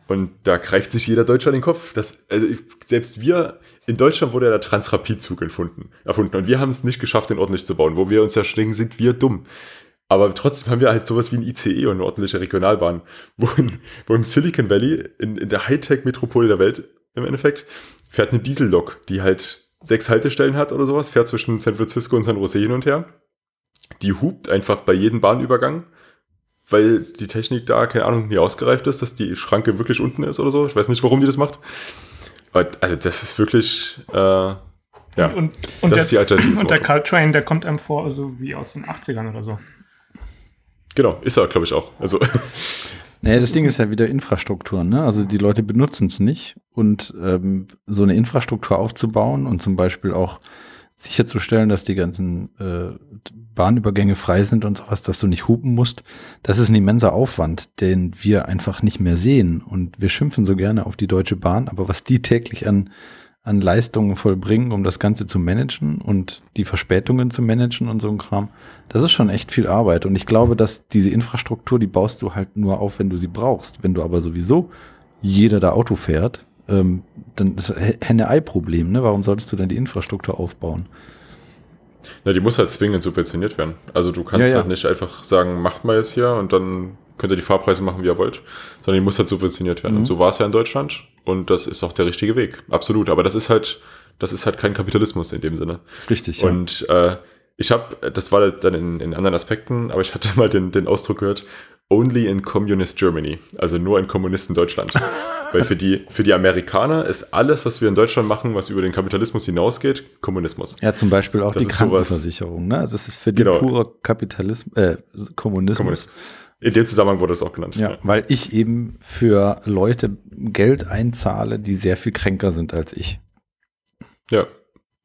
Und da greift sich jeder Deutsche an den Kopf. Das, also selbst wir, in Deutschland wurde ja der Transrapidzug erfunden. Und wir haben es nicht geschafft, den ordentlich zu bauen. Wo wir uns ja denken, sind wir dumm. Aber trotzdem haben wir halt sowas wie ein ICE und eine ordentliche Regionalbahn, wo, in, wo im Silicon Valley, in, in der Hightech-Metropole der Welt im Endeffekt, fährt eine Diesellok, die halt sechs Haltestellen hat oder sowas, fährt zwischen San Francisco und San Jose hin und her. Die hupt einfach bei jedem Bahnübergang, weil die Technik da, keine Ahnung, nie ausgereift ist, dass die Schranke wirklich unten ist oder so. Ich weiß nicht, warum die das macht. Aber also das ist wirklich, äh, ja, und, und, und das der, ist die Alternative. Und der Caltrain, der kommt einem vor, also wie aus den 80ern oder so. Genau, ist er, glaube ich, auch. Also. [laughs] Naja, das Ding ist ja wieder Infrastruktur, ne? Also die Leute benutzen es nicht. Und ähm, so eine Infrastruktur aufzubauen und zum Beispiel auch sicherzustellen, dass die ganzen äh, Bahnübergänge frei sind und sowas, dass du nicht hupen musst, das ist ein immenser Aufwand, den wir einfach nicht mehr sehen. Und wir schimpfen so gerne auf die Deutsche Bahn, aber was die täglich an an Leistungen vollbringen, um das Ganze zu managen und die Verspätungen zu managen und so ein Kram. Das ist schon echt viel Arbeit. Und ich glaube, dass diese Infrastruktur, die baust du halt nur auf, wenn du sie brauchst. Wenn du aber sowieso jeder da Auto fährt, ähm, dann ist Henne-Ei-Problem. Ne? Warum solltest du denn die Infrastruktur aufbauen? Na, die muss halt zwingend subventioniert werden. Also du kannst ja, ja. halt nicht einfach sagen, macht mal jetzt hier und dann könnt ihr die Fahrpreise machen, wie ihr wollt, sondern die muss halt subventioniert werden. Mhm. Und so war es ja in Deutschland und das ist auch der richtige Weg. Absolut. Aber das ist halt, das ist halt kein Kapitalismus in dem Sinne. Richtig. Ja. Und äh, ich habe, das war dann in, in anderen Aspekten, aber ich hatte mal den, den Ausdruck gehört, only in Communist Germany, also nur in Kommunisten Deutschland. [laughs] Weil für die, für die Amerikaner ist alles, was wir in Deutschland machen, was über den Kapitalismus hinausgeht, Kommunismus. Ja, zum Beispiel auch das die Krankenversicherung. Ne? Das ist für die genau. purer Kapitalismus, äh, Kommunismus. Kommunismus. In dem Zusammenhang wurde es auch genannt. Ja, ja, weil ich eben für Leute Geld einzahle, die sehr viel kränker sind als ich. Ja.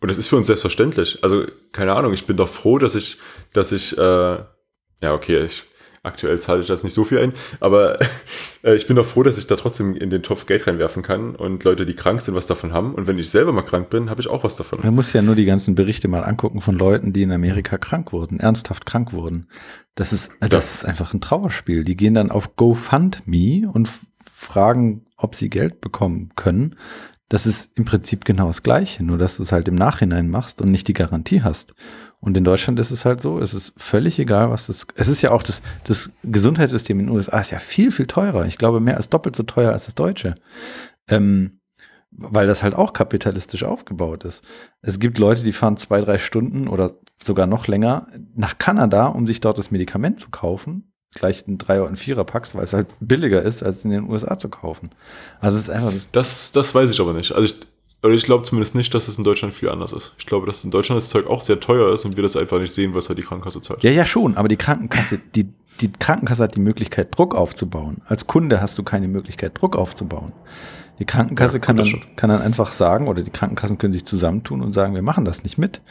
Und das ist für uns selbstverständlich. Also, keine Ahnung, ich bin doch froh, dass ich, dass ich, äh, ja, okay, ich Aktuell zahle ich das nicht so viel ein, aber [laughs] äh, ich bin doch froh, dass ich da trotzdem in den Topf Geld reinwerfen kann und Leute, die krank sind, was davon haben. Und wenn ich selber mal krank bin, habe ich auch was davon. Man muss ja nur die ganzen Berichte mal angucken von Leuten, die in Amerika krank wurden, ernsthaft krank wurden. Das ist, das ja. ist einfach ein Trauerspiel. Die gehen dann auf GoFundMe und fragen, ob sie Geld bekommen können. Das ist im Prinzip genau das Gleiche, nur dass du es halt im Nachhinein machst und nicht die Garantie hast. Und in Deutschland ist es halt so, es ist völlig egal, was das, es ist ja auch das, das Gesundheitssystem in den USA ist ja viel, viel teurer. Ich glaube, mehr als doppelt so teuer als das deutsche. Ähm, weil das halt auch kapitalistisch aufgebaut ist. Es gibt Leute, die fahren zwei, drei Stunden oder sogar noch länger nach Kanada, um sich dort das Medikament zu kaufen. Gleich ein Dreier- und Vierer-Packs, weil es halt billiger ist, als in den USA zu kaufen. Also es ist einfach. Das, das weiß ich aber nicht. Also ich, oder ich glaube zumindest nicht, dass es in Deutschland viel anders ist. Ich glaube, dass in Deutschland das Zeug auch sehr teuer ist und wir das einfach nicht sehen, was halt die Krankenkasse zahlt. Ja, ja, schon, aber die Krankenkasse, die, die Krankenkasse hat die Möglichkeit, Druck aufzubauen. Als Kunde hast du keine Möglichkeit, Druck aufzubauen. Die Krankenkasse ja, kann, dann, kann dann einfach sagen, oder die Krankenkassen können sich zusammentun und sagen, wir machen das nicht mit.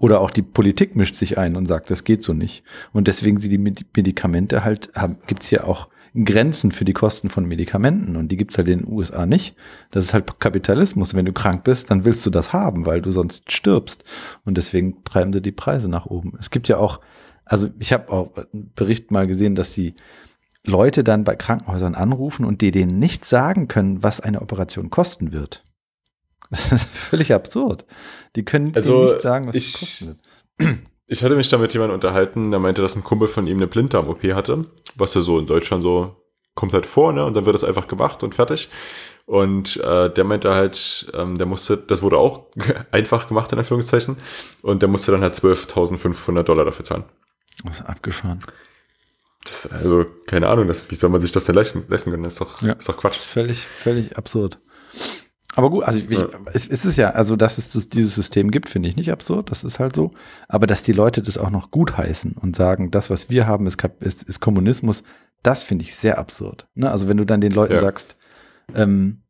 Oder auch die Politik mischt sich ein und sagt, das geht so nicht. Und deswegen sie die Medikamente halt, haben, gibt's hier auch Grenzen für die Kosten von Medikamenten und die gibt's halt in den USA nicht. Das ist halt Kapitalismus. Wenn du krank bist, dann willst du das haben, weil du sonst stirbst. Und deswegen treiben sie die Preise nach oben. Es gibt ja auch, also ich habe auch einen Bericht mal gesehen, dass die Leute dann bei Krankenhäusern anrufen und die denen nicht sagen können, was eine Operation kosten wird. Das ist [laughs] völlig absurd. Die können also nicht sagen, was ich, wird. [clears throat] Ich hatte mich da mit jemandem unterhalten, der meinte, dass ein Kumpel von ihm eine Blinddarm-OP hatte, was ja so in Deutschland so kommt halt vor, ne? Und dann wird das einfach gemacht und fertig. Und äh, der meinte halt, ähm, der musste, das wurde auch [laughs] einfach gemacht, in Anführungszeichen, und der musste dann halt 12.500 Dollar dafür zahlen. Was abgefahren. Das, also, keine Ahnung, das, wie soll man sich das denn leisten, leisten können? Das ist doch, ja. ist doch Quatsch. Völlig, völlig absurd. Aber gut, also ich, ja. es, es ist ja, also dass es dieses System gibt, finde ich nicht absurd, das ist halt so. Aber dass die Leute das auch noch gut heißen und sagen, das, was wir haben, ist, ist, ist Kommunismus, das finde ich sehr absurd. Ne? Also wenn du dann den Leuten ja. sagst, ähm,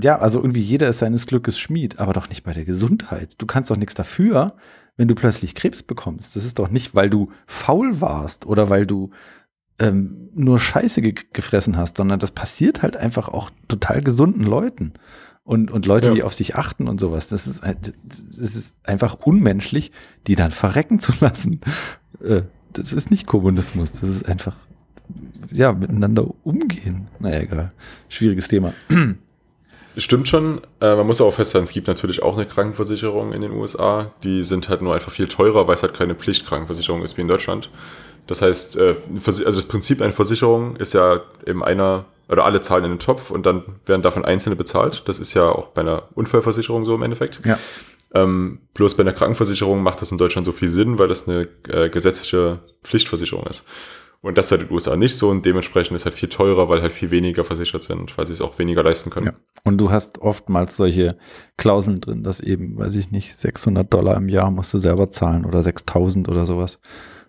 ja, also irgendwie jeder ist seines Glückes Schmied, aber doch nicht bei der Gesundheit. Du kannst doch nichts dafür, wenn du plötzlich Krebs bekommst. Das ist doch nicht, weil du faul warst oder weil du ähm, nur Scheiße ge gefressen hast, sondern das passiert halt einfach auch total gesunden Leuten und, und Leute, ja. die auf sich achten und sowas. Das ist, das ist einfach unmenschlich, die dann verrecken zu lassen. Äh, das ist nicht Kommunismus, das ist einfach, ja, miteinander umgehen. Naja, egal. Schwieriges Thema. Stimmt schon. Äh, man muss auch festhalten, es gibt natürlich auch eine Krankenversicherung in den USA. Die sind halt nur einfach viel teurer, weil es halt keine Pflichtkrankenversicherung ist wie in Deutschland. Das heißt, äh, also das Prinzip einer Versicherung ist ja eben einer oder alle zahlen in den Topf und dann werden davon Einzelne bezahlt. Das ist ja auch bei einer Unfallversicherung so im Endeffekt. Ja. Ähm, bloß bei einer Krankenversicherung macht das in Deutschland so viel Sinn, weil das eine äh, gesetzliche Pflichtversicherung ist. Und das ist halt in den USA nicht so und dementsprechend ist halt viel teurer, weil halt viel weniger versichert sind, weil sie es auch weniger leisten können. Ja. Und du hast oftmals solche Klauseln drin, dass eben, weiß ich nicht, 600 Dollar im Jahr musst du selber zahlen oder 6000 oder sowas.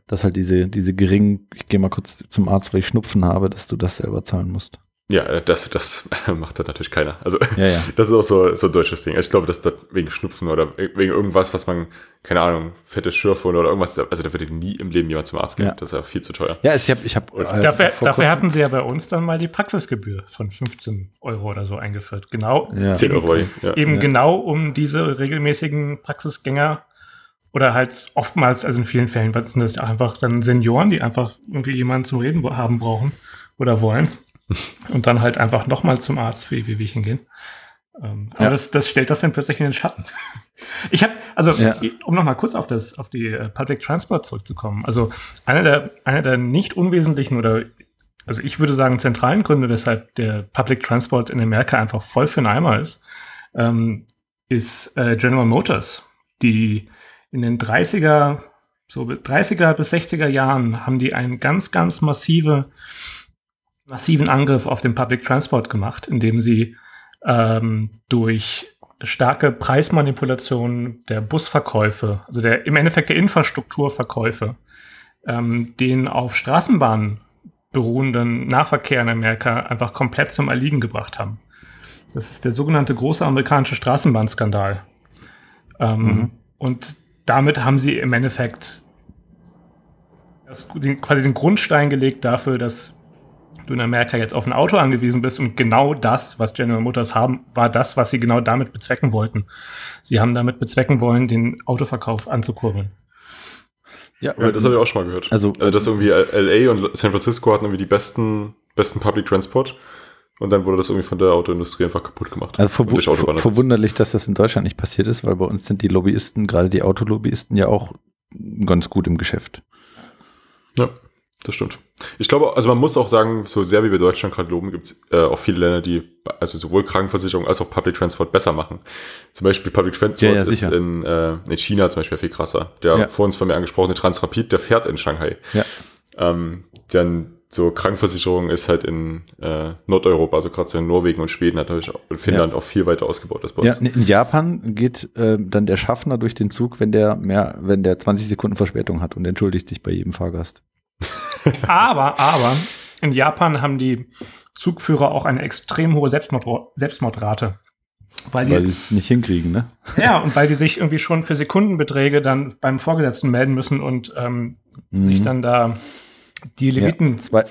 Dass halt diese, diese geringen, ich gehe mal kurz zum Arzt, weil ich Schnupfen habe, dass du das selber zahlen musst. Ja, äh, das, das [laughs] macht dann natürlich keiner. Also ja, ja. [laughs] das ist auch so, so ein deutsches Ding. Ich glaube, dass das wegen Schnupfen oder wegen irgendwas, was man, keine Ahnung, fette Schürfwunde oder irgendwas, also da würde nie im Leben jemand zum Arzt gehen. Ja. Das ist ja viel zu teuer. Ja, also ich habe, ich habe. Äh, dafür, dafür hatten sie ja bei uns dann mal die Praxisgebühr von 15 Euro oder so eingeführt. Genau. Ja. 10 Euro. Ja. Eben genau um diese regelmäßigen Praxisgänger oder halt oftmals, also in vielen Fällen, was sind das einfach dann Senioren, die einfach irgendwie jemanden zum Reden haben brauchen oder wollen [laughs] und dann halt einfach nochmal zum Arzt für Wehwehchen gehen. Ähm, aber ja. das, das stellt das dann plötzlich in den Schatten. [laughs] Ich habe, also ja. um nochmal kurz auf das, auf die uh, Public Transport zurückzukommen. Also einer der, einer der nicht unwesentlichen oder also ich würde sagen zentralen Gründe, weshalb der Public Transport in Amerika einfach voll für einen Eimer ist, ähm, ist äh, General Motors, die in den 30er, so 30er bis 60er Jahren haben die einen ganz, ganz massive massiven Angriff auf den Public Transport gemacht, indem sie ähm, durch starke Preismanipulation der Busverkäufe, also der im Endeffekt der Infrastrukturverkäufe, ähm, den auf Straßenbahnen beruhenden Nahverkehr in Amerika einfach komplett zum Erliegen gebracht haben. Das ist der sogenannte große amerikanische Straßenbahnskandal. Ähm, mhm. Und damit haben sie im Endeffekt das, den, quasi den Grundstein gelegt dafür, dass du in Amerika jetzt auf ein Auto angewiesen bist und genau das, was General Motors haben, war das, was sie genau damit bezwecken wollten. Sie haben damit bezwecken wollen, den Autoverkauf anzukurbeln. Ja, ja das habe ich auch schon mal gehört. Also, also dass irgendwie LA und San Francisco hatten irgendwie die besten, besten Public Transport. Und dann wurde das irgendwie von der Autoindustrie einfach kaputt gemacht. Also verw ver verwunderlich, dass das in Deutschland nicht passiert ist, weil bei uns sind die Lobbyisten, gerade die Autolobbyisten, ja auch ganz gut im Geschäft. Ja das stimmt. Ich glaube, also man muss auch sagen, so sehr wie wir Deutschland gerade loben, gibt es äh, auch viele Länder, die also sowohl Krankenversicherung als auch Public Transport besser machen. Zum Beispiel Public Transport ja, ja, ist in, äh, in China zum Beispiel viel krasser. Der ja. vor uns von mir angesprochene Transrapid, der fährt in Shanghai. Ja. Ähm, dann so Krankenversicherung ist halt in äh, Nordeuropa, also gerade so in Norwegen und Schweden natürlich auch, in Finnland ja. auch viel weiter ausgebaut als bei uns. Ja, in Japan geht äh, dann der Schaffner durch den Zug, wenn der mehr, wenn der 20 Sekunden Verspätung hat und entschuldigt sich bei jedem Fahrgast [laughs] aber, aber in Japan haben die Zugführer auch eine extrem hohe Selbstmord Selbstmordrate. Weil, weil sie es nicht hinkriegen, ne? Ja, [laughs] und weil die sich irgendwie schon für Sekundenbeträge dann beim Vorgesetzten melden müssen und ähm, mhm. sich dann da die Leviten ja,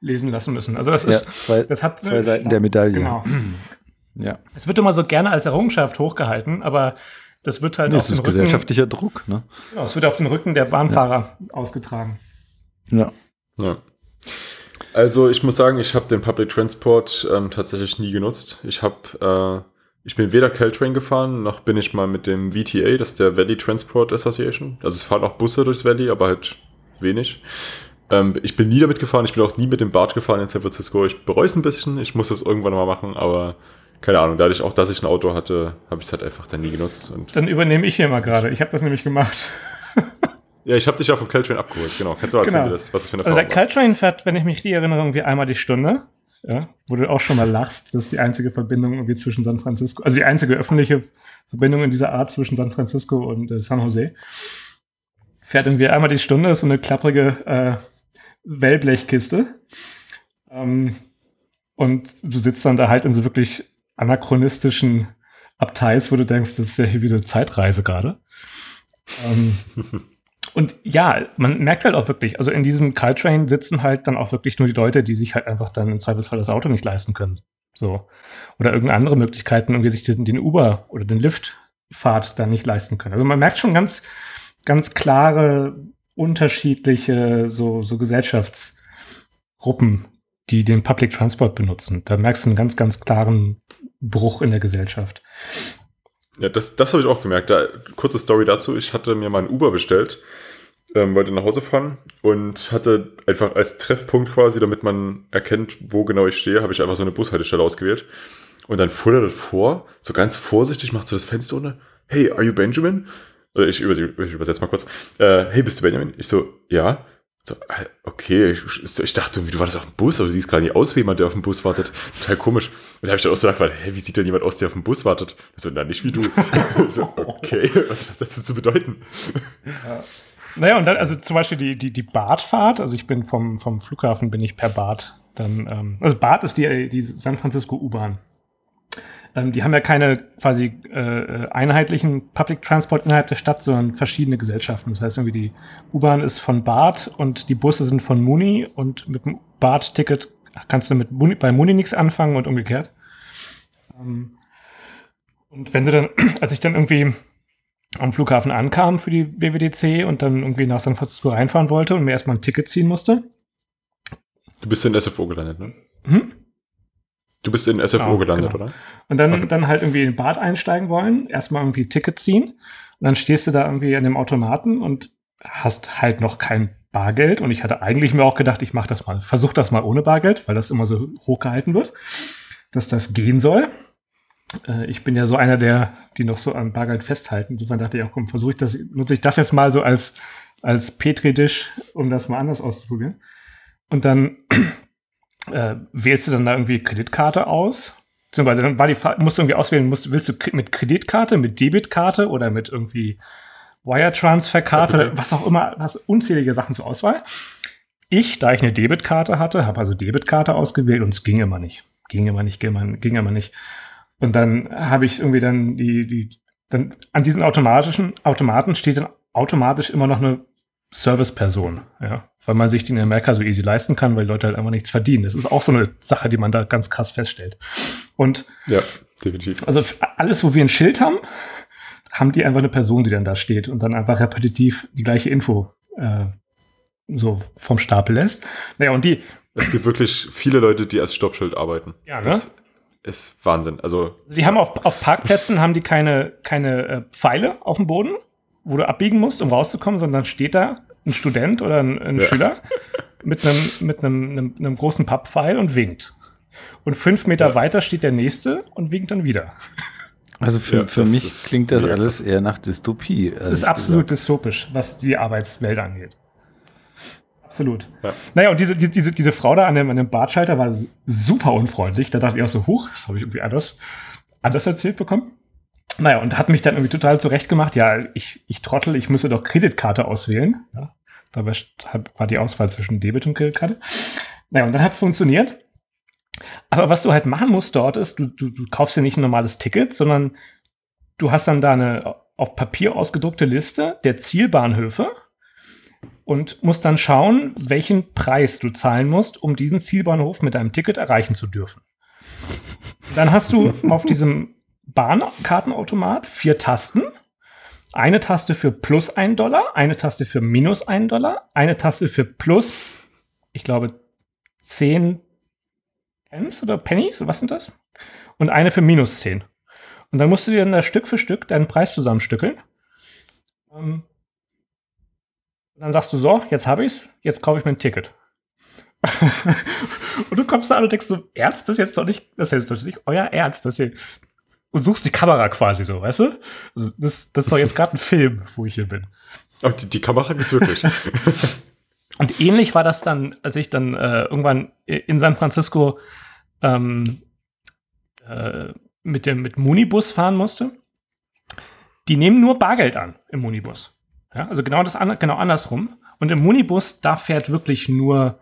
lesen lassen müssen. Also das ist, ja, zwei, das hat zwei Seiten der Medaille. Genau. Ja. Es wird immer so gerne als Errungenschaft hochgehalten, aber das wird halt nee, auf den Rücken, gesellschaftlicher Druck, ne? Genau, es wird auf den Rücken der Bahnfahrer ja. ausgetragen. Ja. Ja. Also ich muss sagen, ich habe den Public Transport ähm, tatsächlich nie genutzt. Ich habe, äh, ich bin weder Caltrain gefahren, noch bin ich mal mit dem VTA, das ist der Valley Transport Association. Also es fahren auch Busse durchs Valley, aber halt wenig. Ähm, ich bin nie damit gefahren, ich bin auch nie mit dem Bart gefahren in San Francisco. Ich bereue es ein bisschen, ich muss das irgendwann mal machen, aber keine Ahnung, dadurch auch, dass ich ein Auto hatte, habe ich es halt einfach dann nie genutzt. Dann übernehme ich hier mal gerade. Ich habe das nämlich gemacht. [laughs] Ja, ich habe dich ja vom Caltrain abgeholt, genau. Kannst du mal erzählen, genau. das, was das für eine Also der Caltrain fährt, wenn ich mich richtig erinnere, irgendwie einmal die Stunde. Ja, wo du auch schon mal lachst, das ist die einzige Verbindung irgendwie zwischen San Francisco, also die einzige öffentliche Verbindung in dieser Art zwischen San Francisco und äh, San Jose. Fährt irgendwie einmal die Stunde, ist so eine klapprige äh, Wellblechkiste. Ähm, und du sitzt dann da halt in so wirklich anachronistischen Abteils, wo du denkst, das ist ja hier wieder Zeitreise gerade. Ähm, [laughs] Und ja, man merkt halt auch wirklich, also in diesem Caltrain sitzen halt dann auch wirklich nur die Leute, die sich halt einfach dann im Zweifelsfall das Auto nicht leisten können. So. Oder irgendeine andere Möglichkeiten, irgendwie sich den, den Uber oder den Liftfahrt dann nicht leisten können. Also man merkt schon ganz, ganz klare, unterschiedliche, so, so Gesellschaftsgruppen, die den Public Transport benutzen. Da merkst du einen ganz, ganz klaren Bruch in der Gesellschaft. Ja, das, das habe ich auch gemerkt. Da, kurze Story dazu. Ich hatte mir mal ein Uber bestellt, ähm, wollte nach Hause fahren und hatte einfach als Treffpunkt quasi, damit man erkennt, wo genau ich stehe, habe ich einfach so eine Bushaltestelle ausgewählt. Und dann fuhr er vor, so ganz vorsichtig, macht so das Fenster unter. Hey, are you Benjamin? Oder ich, über, ich übersetze mal kurz. Äh, hey, bist du Benjamin? Ich so, ja. So, äh, okay, ich, ich dachte, du warst auf dem Bus, aber du siehst gar nicht aus wie jemand, der auf dem Bus wartet. Total komisch. Und da habe ich dann auch so gedacht, hä, wie sieht denn jemand aus, der auf dem Bus wartet? So, na, nicht wie du. [laughs] so, okay, was hat das zu bedeuten? Ja. Naja, und dann, also zum Beispiel die, die, die Badfahrt, also ich bin vom, vom Flughafen, bin ich per Bad. Dann, ähm, also Bad ist die, die San Francisco U-Bahn. Ähm, die haben ja keine quasi äh, einheitlichen Public Transport innerhalb der Stadt, sondern verschiedene Gesellschaften. Das heißt, irgendwie die U-Bahn ist von Bad und die Busse sind von Muni und mit dem Bad-Ticket kannst du mit Muni, bei Muni nichts anfangen und umgekehrt. Ähm, und wenn du dann, [clears throat] als ich dann irgendwie am Flughafen ankam für die WWDC und dann irgendwie nach San Francisco reinfahren wollte und mir erstmal ein Ticket ziehen musste. Du bist in SFO gelandet, ne? Hm? Du bist in SFO genau, gelandet, genau. oder? Und dann, okay. dann halt irgendwie in den Bad einsteigen wollen, erstmal irgendwie Ticket ziehen. Und dann stehst du da irgendwie an dem Automaten und hast halt noch kein Bargeld. Und ich hatte eigentlich mir auch gedacht, ich mache das mal, versuche das mal ohne Bargeld, weil das immer so hochgehalten wird, dass das gehen soll. Äh, ich bin ja so einer der, die noch so an Bargeld festhalten. Insofern dachte ich auch, komm, versuche ich das, nutze ich das jetzt mal so als, als Petri-Dish, um das mal anders auszuprobieren. Und dann äh, wählst du dann da irgendwie Kreditkarte aus. Beziehungsweise dann war die musst du irgendwie auswählen, musst, willst du mit Kreditkarte, mit Debitkarte oder mit irgendwie Wire Transfer Karte, was auch immer, hast unzählige Sachen zur Auswahl. Ich, da ich eine Debitkarte hatte, habe also Debitkarte ausgewählt und es ging immer nicht. Ging immer nicht, ging immer, ging immer nicht. Und dann habe ich irgendwie dann die, die, dann an diesen automatischen Automaten steht dann automatisch immer noch eine Serviceperson, ja, weil man sich die in Amerika so easy leisten kann, weil die Leute halt einfach nichts verdienen. Das ist auch so eine Sache, die man da ganz krass feststellt. Und ja, definitiv. Also alles, wo wir ein Schild haben, haben die einfach eine Person, die dann da steht und dann einfach repetitiv die gleiche Info äh, so vom Stapel lässt. Naja, und die. Es gibt wirklich viele Leute, die als Stoppschild arbeiten. Ja, ne? Das ist Wahnsinn. Also. Die haben auf, auf Parkplätzen haben die keine, keine äh, Pfeile auf dem Boden, wo du abbiegen musst, um rauszukommen, sondern steht da ein Student oder ein, ein ja. Schüler mit einem, mit einem, einem, einem großen Papppfeil und winkt. Und fünf Meter ja. weiter steht der nächste und winkt dann wieder. Also für, ja, für mich klingt das alles eher nach Dystopie. Es ist absolut gesagt. dystopisch, was die Arbeitswelt angeht. Absolut. Ja. Naja, und diese, diese, diese Frau da an dem, an dem Bartschalter war super unfreundlich. Da dachte ich auch so, huch, das habe ich irgendwie anders, anders erzählt bekommen. Naja, und hat mich dann irgendwie total zurechtgemacht. Ja, ich, ich trottel, ich müsse doch Kreditkarte auswählen. Ja, da war die Auswahl zwischen Debit und Kreditkarte. Naja, und dann hat es funktioniert. Aber was du halt machen musst dort ist, du, du, du kaufst dir nicht ein normales Ticket, sondern du hast dann da eine auf Papier ausgedruckte Liste der Zielbahnhöfe und musst dann schauen, welchen Preis du zahlen musst, um diesen Zielbahnhof mit deinem Ticket erreichen zu dürfen. Dann hast du [laughs] auf diesem Bahnkartenautomat vier Tasten. Eine Taste für plus ein Dollar, eine Taste für minus ein Dollar, eine Taste für plus, ich glaube, zehn Pence oder Pennies, was sind das? Und eine für minus zehn. Und dann musst du dir dann da Stück für Stück deinen Preis zusammenstückeln. Ähm, und dann sagst du so, jetzt habe ich's, jetzt kaufe ich mir ein Ticket. [laughs] und du kommst da an und denkst so, Ernst, das ist jetzt doch nicht, das ist jetzt euer Ernst, das hier, und suchst die Kamera quasi so, weißt du? Also das, das ist doch jetzt gerade ein Film, wo ich hier bin. Oh, die, die Kamera gibt's wirklich. [laughs] und ähnlich war das dann, als ich dann äh, irgendwann in San Francisco ähm, äh, mit dem mit Munibus fahren musste. Die nehmen nur Bargeld an im Munibus. Ja, also genau das genau andersrum. Und im Munibus, da fährt wirklich nur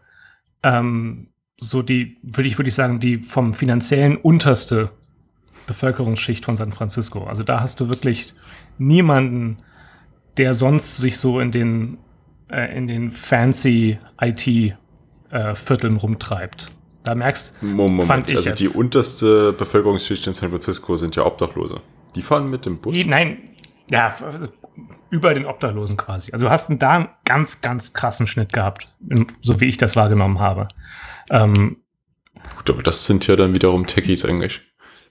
ähm, so die, würde ich, würde ich sagen, die vom finanziellen unterste Bevölkerungsschicht von San Francisco. Also da hast du wirklich niemanden, der sonst sich so in den, äh, in den fancy IT-Vierteln äh, rumtreibt. Da merkst du, fand ich also jetzt. die unterste Bevölkerungsschicht in San Francisco sind ja Obdachlose. Die fahren mit dem Bus? Nein, ja, über den Obdachlosen quasi. Also du hast da einen ganz, ganz krassen Schnitt gehabt, so wie ich das wahrgenommen habe. Ähm, Gut, aber das sind ja dann wiederum Techies eigentlich.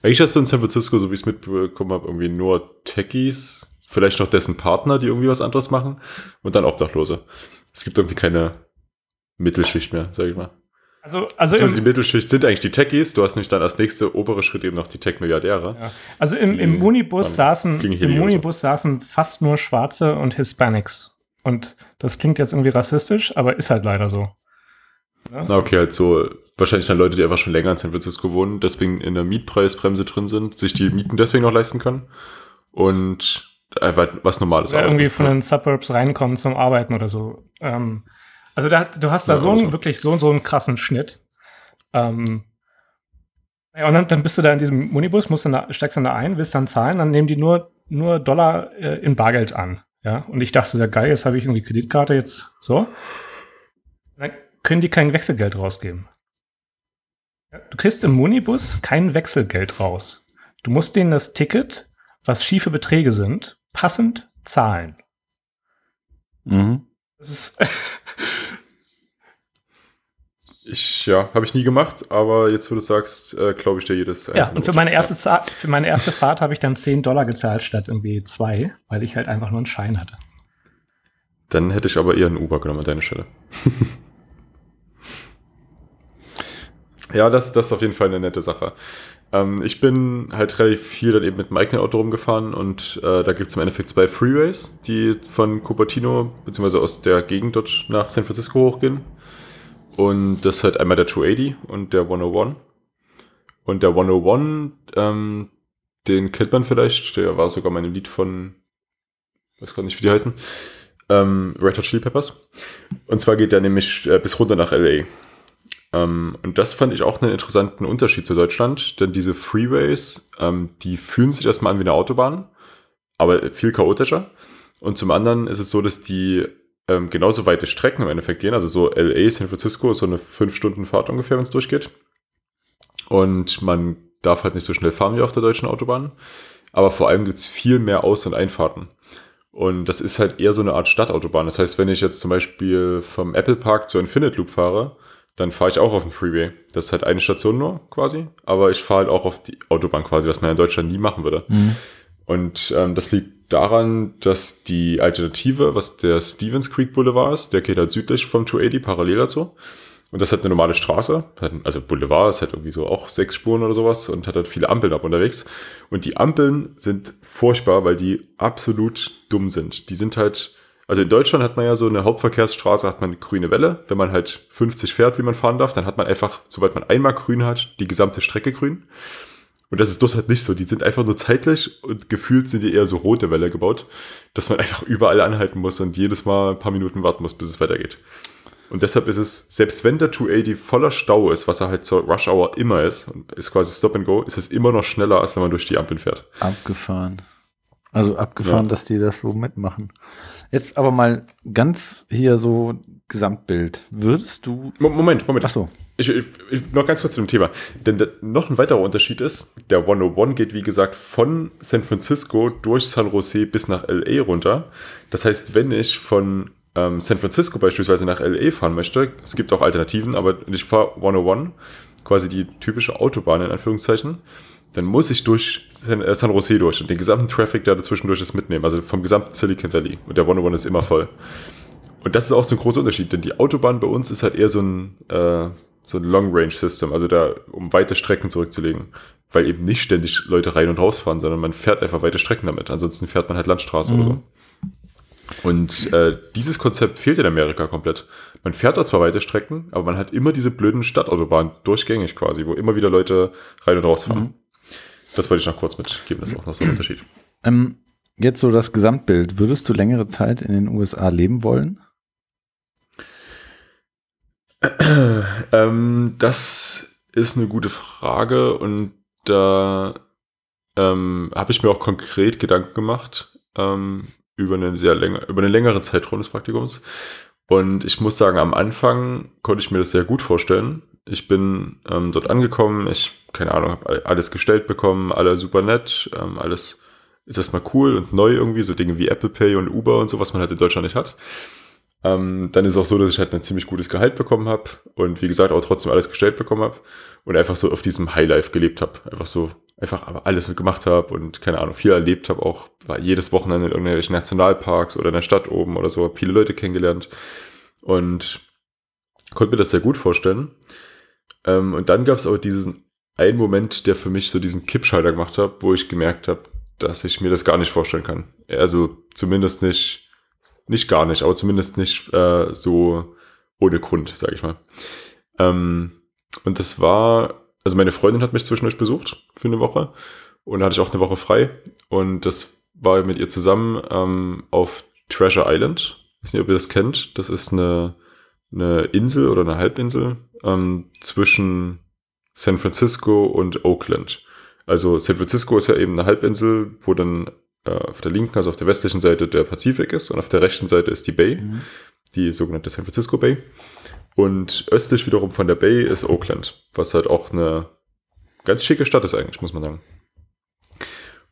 Eigentlich hast du in San Francisco, so wie ich es mitbekommen habe, irgendwie nur Techies, vielleicht noch dessen Partner, die irgendwie was anderes machen und dann Obdachlose. Es gibt irgendwie keine Mittelschicht mehr, sag ich mal. Also, also im, die Mittelschicht sind eigentlich die Techies. Du hast nämlich dann als nächste obere Schritt eben noch die Tech-Milliardäre. Ja. Also im, im Munibus saßen, im Munibus saßen fast nur Schwarze und Hispanics. Und das klingt jetzt irgendwie rassistisch, aber ist halt leider so. Ja? Na okay, halt so wahrscheinlich dann Leute, die einfach schon länger in San Francisco wohnen, deswegen in der Mietpreisbremse drin sind, sich die Mieten deswegen noch leisten können und einfach was Normales. Oder irgendwie von den Suburbs reinkommen zum Arbeiten oder so. Ähm, also da, du hast da ja, so einen, so. wirklich so, so einen krassen Schnitt. Ähm, ja, und dann, dann bist du da in diesem Munibus, musst dann da, steigst dann da ein, willst dann zahlen, dann nehmen die nur, nur Dollar äh, in Bargeld an. Ja, und ich dachte, ja geil, jetzt habe ich irgendwie Kreditkarte, jetzt so. Dann können die kein Wechselgeld rausgeben. Du kriegst im Munibus kein Wechselgeld raus. Du musst denen das Ticket, was schiefe Beträge sind, passend zahlen. Mhm. Das ist [laughs] Ich, ja, habe ich nie gemacht, aber jetzt, wo du sagst, äh, glaube ich dir jedes Ja, und für meine, erste ja. für meine erste Fahrt habe ich dann 10 Dollar gezahlt statt irgendwie zwei, weil ich halt einfach nur einen Schein hatte. Dann hätte ich aber eher einen Uber genommen an deiner Stelle. [laughs] ja, das, das ist auf jeden Fall eine nette Sache. Ähm, ich bin halt relativ viel dann eben mit dem eigenen Auto rumgefahren und äh, da gibt es im Endeffekt zwei Freeways, die von Cupertino beziehungsweise aus der Gegend dort nach San Francisco hochgehen. Und das ist halt einmal der 280 und der 101. Und der 101, ähm, den kennt man vielleicht, der war sogar mein Lied von, weiß gar nicht, wie die heißen, ähm, Red Hot Chili Peppers. Und zwar geht der nämlich äh, bis runter nach LA. Ähm, und das fand ich auch einen interessanten Unterschied zu Deutschland, denn diese Freeways, ähm, die fühlen sich erstmal an wie eine Autobahn, aber viel chaotischer. Und zum anderen ist es so, dass die ähm, genauso weite Strecken im Endeffekt gehen. Also so LA, San Francisco ist so eine 5-Stunden-Fahrt ungefähr, wenn es durchgeht. Und man darf halt nicht so schnell fahren wie auf der deutschen Autobahn. Aber vor allem gibt es viel mehr Aus- und Einfahrten. Und das ist halt eher so eine Art Stadtautobahn. Das heißt, wenn ich jetzt zum Beispiel vom Apple Park zur Infinite Loop fahre, dann fahre ich auch auf dem Freeway. Das ist halt eine Station nur quasi, aber ich fahre halt auch auf die Autobahn quasi, was man in Deutschland nie machen würde. Mhm. Und ähm, das liegt daran, dass die Alternative, was der Stevens Creek Boulevard ist, der geht halt südlich vom 280 parallel dazu. Und das hat eine normale Straße, also Boulevard ist halt irgendwie so auch sechs Spuren oder sowas und hat halt viele Ampeln ab unterwegs. Und die Ampeln sind furchtbar, weil die absolut dumm sind. Die sind halt, also in Deutschland hat man ja so eine Hauptverkehrsstraße, hat man eine grüne Welle. Wenn man halt 50 fährt, wie man fahren darf, dann hat man einfach, sobald man einmal grün hat, die gesamte Strecke grün. Und das ist dort halt nicht so. Die sind einfach nur zeitlich und gefühlt sind die eher so rote Welle gebaut, dass man [laughs] einfach überall anhalten muss und jedes Mal ein paar Minuten warten muss, bis es weitergeht. Und deshalb ist es, selbst wenn der 280 voller Stau ist, was er halt zur Rush Hour immer ist, ist quasi Stop and Go, ist es immer noch schneller, als wenn man durch die Ampeln fährt. Abgefahren. Also abgefahren, ja. dass die das so mitmachen. Jetzt aber mal ganz hier so Gesamtbild. Würdest du. Moment, Moment. Ach so. Ich, ich, noch ganz kurz zu dem Thema. Denn der, noch ein weiterer Unterschied ist, der 101 geht, wie gesagt, von San Francisco durch San Jose bis nach LA runter. Das heißt, wenn ich von ähm, San Francisco beispielsweise nach LA fahren möchte, es gibt auch Alternativen, aber ich fahre 101, quasi die typische Autobahn in Anführungszeichen, dann muss ich durch San, äh, San Jose durch und den gesamten Traffic, der dazwischendurch ist, mitnehmen. Also vom gesamten Silicon Valley. Und der 101 ist immer voll. Und das ist auch so ein großer Unterschied, denn die Autobahn bei uns ist halt eher so ein äh, so ein Long-Range-System, also da, um weite Strecken zurückzulegen. Weil eben nicht ständig Leute rein und raus fahren, sondern man fährt einfach weite Strecken damit. Ansonsten fährt man halt Landstraße mhm. oder so. Und äh, dieses Konzept fehlt in Amerika komplett. Man fährt da zwar weite Strecken, aber man hat immer diese blöden Stadtautobahnen durchgängig quasi, wo immer wieder Leute rein und raus fahren. Mhm. Das wollte ich noch kurz mitgeben, das ist auch noch so ein [clears throat] Unterschied. Ähm, jetzt so das Gesamtbild. Würdest du längere Zeit in den USA leben wollen? [clears throat] ähm, das ist eine gute Frage und da ähm, habe ich mir auch konkret Gedanken gemacht ähm, über, eine sehr länger, über einen längeren Zeitraum des Praktikums. Und ich muss sagen, am Anfang konnte ich mir das sehr gut vorstellen. Ich bin ähm, dort angekommen, ich, keine Ahnung, habe alles gestellt bekommen, alle super nett, ähm, alles ist erstmal cool und neu irgendwie, so Dinge wie Apple Pay und Uber und so, was man halt in Deutschland nicht hat. Ähm, dann ist es auch so, dass ich halt ein ziemlich gutes Gehalt bekommen habe und wie gesagt auch trotzdem alles gestellt bekommen habe und einfach so auf diesem Highlife gelebt habe. Einfach so, einfach aber alles mitgemacht habe und keine Ahnung, viel erlebt habe, auch war jedes Wochenende in irgendwelchen Nationalparks oder in der Stadt oben oder so, viele Leute kennengelernt und konnte mir das sehr gut vorstellen. Ähm, und dann gab es aber diesen einen Moment, der für mich so diesen Kippschalter gemacht hat, wo ich gemerkt habe, dass ich mir das gar nicht vorstellen kann. Also zumindest nicht nicht gar nicht, aber zumindest nicht äh, so ohne Grund, sage ich mal. Ähm, und das war, also meine Freundin hat mich zwischendurch besucht für eine Woche und da hatte ich auch eine Woche frei und das war mit ihr zusammen ähm, auf Treasure Island. Ich weiß nicht, ob ihr das kennt. Das ist eine, eine Insel oder eine Halbinsel ähm, zwischen San Francisco und Oakland. Also San Francisco ist ja eben eine Halbinsel, wo dann äh, auf der linken, also auf der westlichen Seite der Pazifik ist und auf der rechten Seite ist die Bay, mhm. die sogenannte San Francisco Bay. Und östlich wiederum von der Bay ist Oakland, was halt auch eine ganz schicke Stadt ist eigentlich, muss man sagen.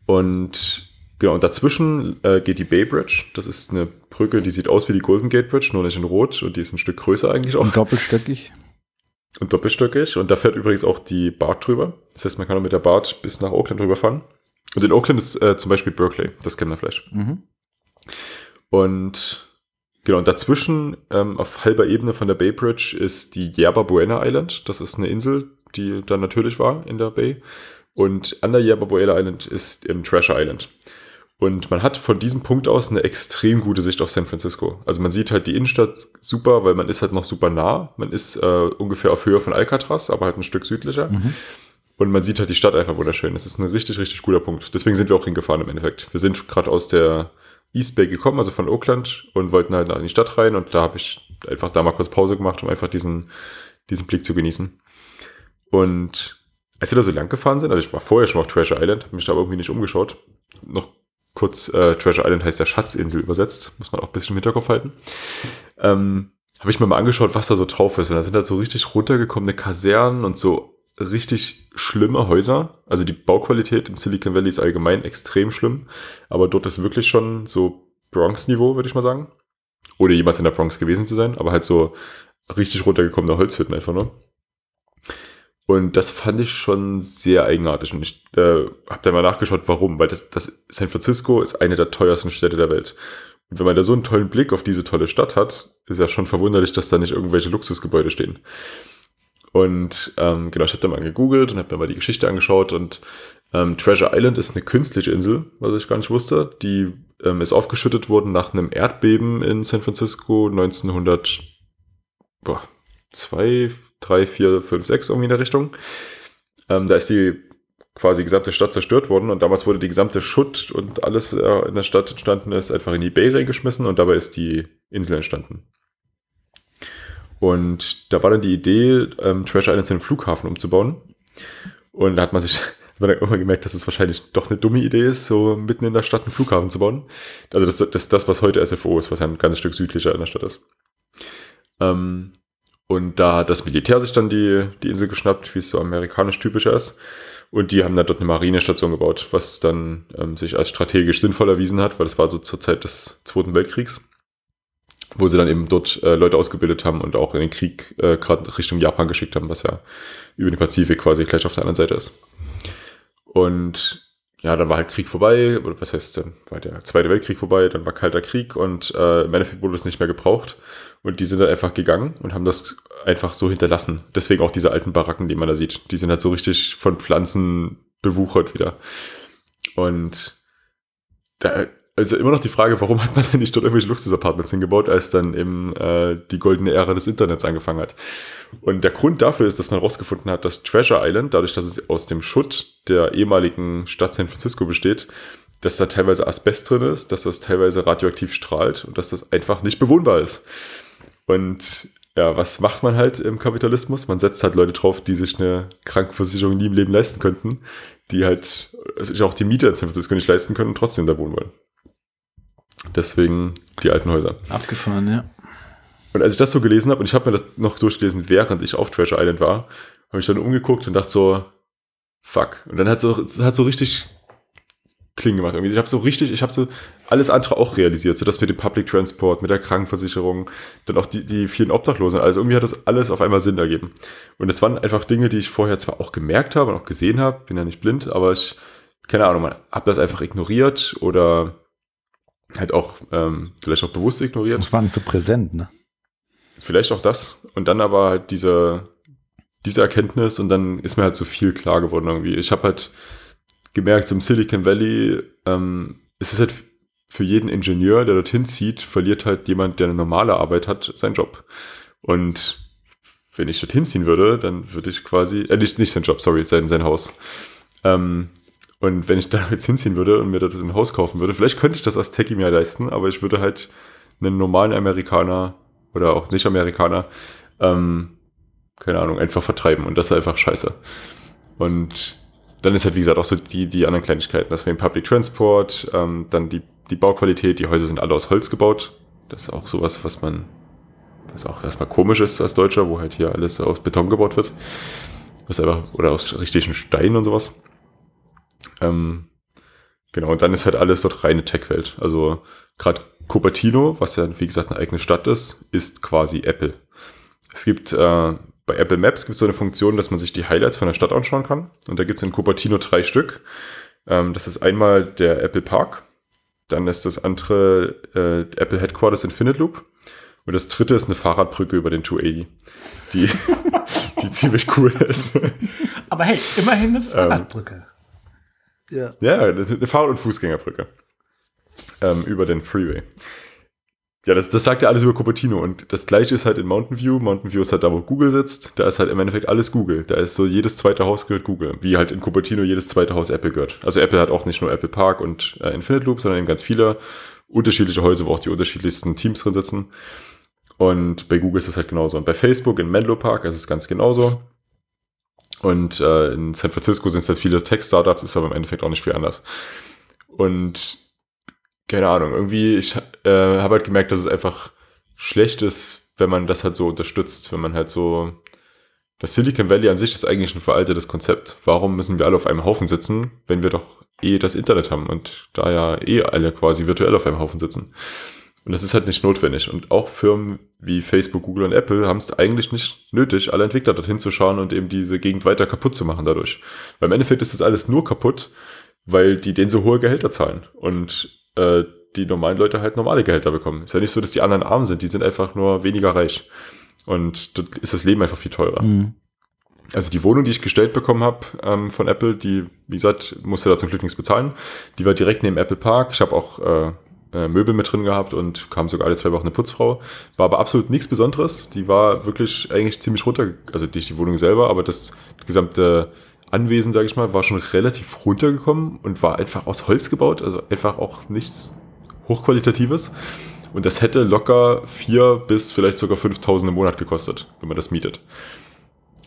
Und genau, und dazwischen äh, geht die Bay Bridge. Das ist eine Brücke, die sieht aus wie die Golden Gate Bridge, nur nicht in Rot und die ist ein Stück größer eigentlich auch. Und doppelstöckig. [laughs] Und doppelstöckig. Und da fährt übrigens auch die BART drüber. Das heißt, man kann auch mit der BART bis nach Oakland rüberfahren. Und in Oakland ist äh, zum Beispiel Berkeley, das kennen wir vielleicht. Mhm. Und genau, und dazwischen ähm, auf halber Ebene von der Bay Bridge ist die Yerba Buena Island. Das ist eine Insel, die dann natürlich war in der Bay. Und an der Yerba Buena Island ist im Treasure Island. Und man hat von diesem Punkt aus eine extrem gute Sicht auf San Francisco. Also man sieht halt die Innenstadt super, weil man ist halt noch super nah. Man ist äh, ungefähr auf Höhe von Alcatraz, aber halt ein Stück südlicher. Mhm. Und man sieht halt die Stadt einfach wunderschön. Das ist ein richtig, richtig guter Punkt. Deswegen sind wir auch hingefahren im Endeffekt. Wir sind gerade aus der East Bay gekommen, also von Oakland, und wollten halt in die Stadt rein. Und da habe ich einfach da mal kurz Pause gemacht, um einfach diesen, diesen Blick zu genießen. Und als wir da so lang gefahren sind, also ich war vorher schon auf Treasure Island, habe mich da aber irgendwie nicht umgeschaut. Noch kurz, äh, Treasure Island heißt ja Schatzinsel übersetzt, muss man auch ein bisschen im Hinterkopf halten. Ähm, habe ich mir mal angeschaut, was da so drauf ist. Und da sind halt so richtig runtergekommene Kasernen und so richtig schlimme Häuser. Also die Bauqualität in Silicon Valley ist allgemein extrem schlimm. Aber dort ist wirklich schon so Bronx-Niveau, würde ich mal sagen. Ohne jemals in der Bronx gewesen zu sein, aber halt so richtig runtergekommene Holzhütten einfach nur. Und das fand ich schon sehr eigenartig. Und ich äh, habe da mal nachgeschaut, warum. Weil das, das San Francisco ist eine der teuersten Städte der Welt. Und wenn man da so einen tollen Blick auf diese tolle Stadt hat, ist ja schon verwunderlich, dass da nicht irgendwelche Luxusgebäude stehen. Und ähm, genau, ich habe da mal gegoogelt und habe mir mal die Geschichte angeschaut. Und ähm, Treasure Island ist eine künstliche Insel, was ich gar nicht wusste. Die ähm, ist aufgeschüttet worden nach einem Erdbeben in San Francisco 1902, 3, 4, 5, 6 irgendwie in der Richtung. Ähm, da ist die quasi gesamte Stadt zerstört worden und damals wurde die gesamte Schutt und alles, was in der Stadt entstanden ist, einfach in die Bay reingeschmissen und dabei ist die Insel entstanden. Und da war dann die Idee, ähm, Treasure Island zu einem Flughafen umzubauen. Und da hat man sich [laughs] man irgendwann gemerkt, dass es wahrscheinlich doch eine dumme Idee ist, so mitten in der Stadt einen Flughafen zu bauen. Also das, das ist das, was heute SFO ist, was ein ganzes Stück südlicher in der Stadt ist. Ähm, und da hat das Militär sich dann die, die Insel geschnappt, wie es so amerikanisch typischer ist. Und die haben dann dort eine Marinestation gebaut, was dann ähm, sich als strategisch sinnvoll erwiesen hat, weil das war so zur Zeit des Zweiten Weltkriegs, wo sie dann eben dort äh, Leute ausgebildet haben und auch in den Krieg äh, gerade Richtung Japan geschickt haben, was ja über den Pazifik quasi gleich auf der anderen Seite ist. Und ja, dann war halt Krieg vorbei, oder was heißt dann, war der Zweite Weltkrieg vorbei, dann war Kalter Krieg und äh, im Endeffekt wurde es nicht mehr gebraucht. Und die sind dann einfach gegangen und haben das einfach so hinterlassen. Deswegen auch diese alten Baracken, die man da sieht. Die sind halt so richtig von Pflanzen bewuchert wieder. Und da, also immer noch die Frage, warum hat man denn nicht dort irgendwelche Luxusapartments hingebaut, als dann eben äh, die goldene Ära des Internets angefangen hat. Und der Grund dafür ist, dass man herausgefunden hat, dass Treasure Island, dadurch, dass es aus dem Schutt der ehemaligen Stadt San Francisco besteht, dass da teilweise Asbest drin ist, dass das teilweise radioaktiv strahlt und dass das einfach nicht bewohnbar ist. Und ja, was macht man halt im Kapitalismus? Man setzt halt Leute drauf, die sich eine Krankenversicherung nie im Leben leisten könnten, die halt sich auch die Miete in San Francisco nicht leisten können und trotzdem da wohnen wollen. Deswegen die alten Häuser. Abgefahren, ja. Und als ich das so gelesen habe, und ich habe mir das noch durchgelesen, während ich auf Treasure Island war, habe ich dann umgeguckt und dachte so, fuck. Und dann hat so, hat so richtig Kling gemacht. Irgendwie. Ich habe so richtig, ich habe so alles andere auch realisiert, so das mit dem Public Transport, mit der Krankenversicherung, dann auch die, die vielen Obdachlosen. Also irgendwie hat das alles auf einmal Sinn ergeben. Und es waren einfach Dinge, die ich vorher zwar auch gemerkt habe und auch gesehen habe, bin ja nicht blind, aber ich, keine Ahnung, man habe das einfach ignoriert oder halt auch ähm, vielleicht auch bewusst ignoriert. Das war nicht so präsent, ne? Vielleicht auch das. Und dann aber halt diese, diese Erkenntnis und dann ist mir halt so viel klar geworden irgendwie. Ich habe halt gemerkt, so im Silicon Valley ähm, es ist halt für jeden Ingenieur, der dorthin zieht, verliert halt jemand, der eine normale Arbeit hat, seinen Job. Und wenn ich dorthin ziehen würde, dann würde ich quasi, äh, nicht, nicht sein Job, sorry, sein, sein Haus. Ähm, und wenn ich da jetzt hinziehen würde und mir das ein Haus kaufen würde, vielleicht könnte ich das als Techie mir leisten, aber ich würde halt einen normalen Amerikaner oder auch Nicht-Amerikaner, ähm, keine Ahnung, einfach vertreiben. Und das ist einfach scheiße. Und dann ist halt, wie gesagt, auch so die, die anderen Kleinigkeiten. Das wäre Public Transport, ähm, dann die, die Bauqualität, die Häuser sind alle aus Holz gebaut. Das ist auch sowas, was man, was auch erstmal komisch ist als Deutscher, wo halt hier alles aus Beton gebaut wird. Was einfach, oder aus richtigen Steinen und sowas. Ähm, genau, und dann ist halt alles dort reine Tech-Welt. Also gerade Cupertino, was ja wie gesagt eine eigene Stadt ist, ist quasi Apple. Es gibt äh, bei Apple Maps gibt es so eine Funktion, dass man sich die Highlights von der Stadt anschauen kann. Und da gibt es in Cupertino drei Stück. Ähm, das ist einmal der Apple Park, dann ist das andere äh, Apple Headquarters Infinite Loop und das dritte ist eine Fahrradbrücke über den 280, die, [laughs] die ziemlich cool ist. Aber hey, immerhin eine Fahrradbrücke. Ähm, ja. ja, eine Fahrrad- und Fußgängerbrücke ähm, über den Freeway. Ja, das, das sagt ja alles über Cupertino und das gleiche ist halt in Mountain View. Mountain View ist halt da, wo Google sitzt. Da ist halt im Endeffekt alles Google. Da ist so jedes zweite Haus gehört Google, wie halt in Cupertino jedes zweite Haus Apple gehört. Also Apple hat auch nicht nur Apple Park und äh, Infinite Loop, sondern eben ganz viele unterschiedliche Häuser, wo auch die unterschiedlichsten Teams drin sitzen. Und bei Google ist es halt genauso. Und bei Facebook in Menlo Park ist es ganz genauso. Und äh, in San Francisco sind es halt viele Tech-Startups, ist aber im Endeffekt auch nicht viel anders. Und keine Ahnung, irgendwie, ich äh, habe halt gemerkt, dass es einfach schlecht ist, wenn man das halt so unterstützt, wenn man halt so. Das Silicon Valley an sich ist eigentlich ein veraltetes Konzept. Warum müssen wir alle auf einem Haufen sitzen, wenn wir doch eh das Internet haben und da ja eh alle quasi virtuell auf einem Haufen sitzen? Und das ist halt nicht notwendig. Und auch Firmen wie Facebook, Google und Apple haben es eigentlich nicht nötig, alle Entwickler dorthin zu schauen und eben diese Gegend weiter kaputt zu machen dadurch. Weil im Endeffekt ist das alles nur kaputt, weil die denen so hohe Gehälter zahlen. Und äh, die normalen Leute halt normale Gehälter bekommen. Ist ja nicht so, dass die anderen arm sind, die sind einfach nur weniger reich. Und dort ist das Leben einfach viel teurer. Mhm. Also die Wohnung, die ich gestellt bekommen habe ähm, von Apple, die, wie gesagt, musste da zum Glück nichts bezahlen. Die war direkt neben Apple Park. Ich habe auch äh, äh, Möbel mit drin gehabt und kam sogar alle zwei Wochen eine Putzfrau. War aber absolut nichts Besonderes. Die war wirklich eigentlich ziemlich runter, also nicht die Wohnung selber, aber das gesamte Anwesen, sage ich mal, war schon relativ runtergekommen und war einfach aus Holz gebaut, also einfach auch nichts hochqualitatives. Und das hätte locker vier bis vielleicht sogar 5000 im Monat gekostet, wenn man das mietet.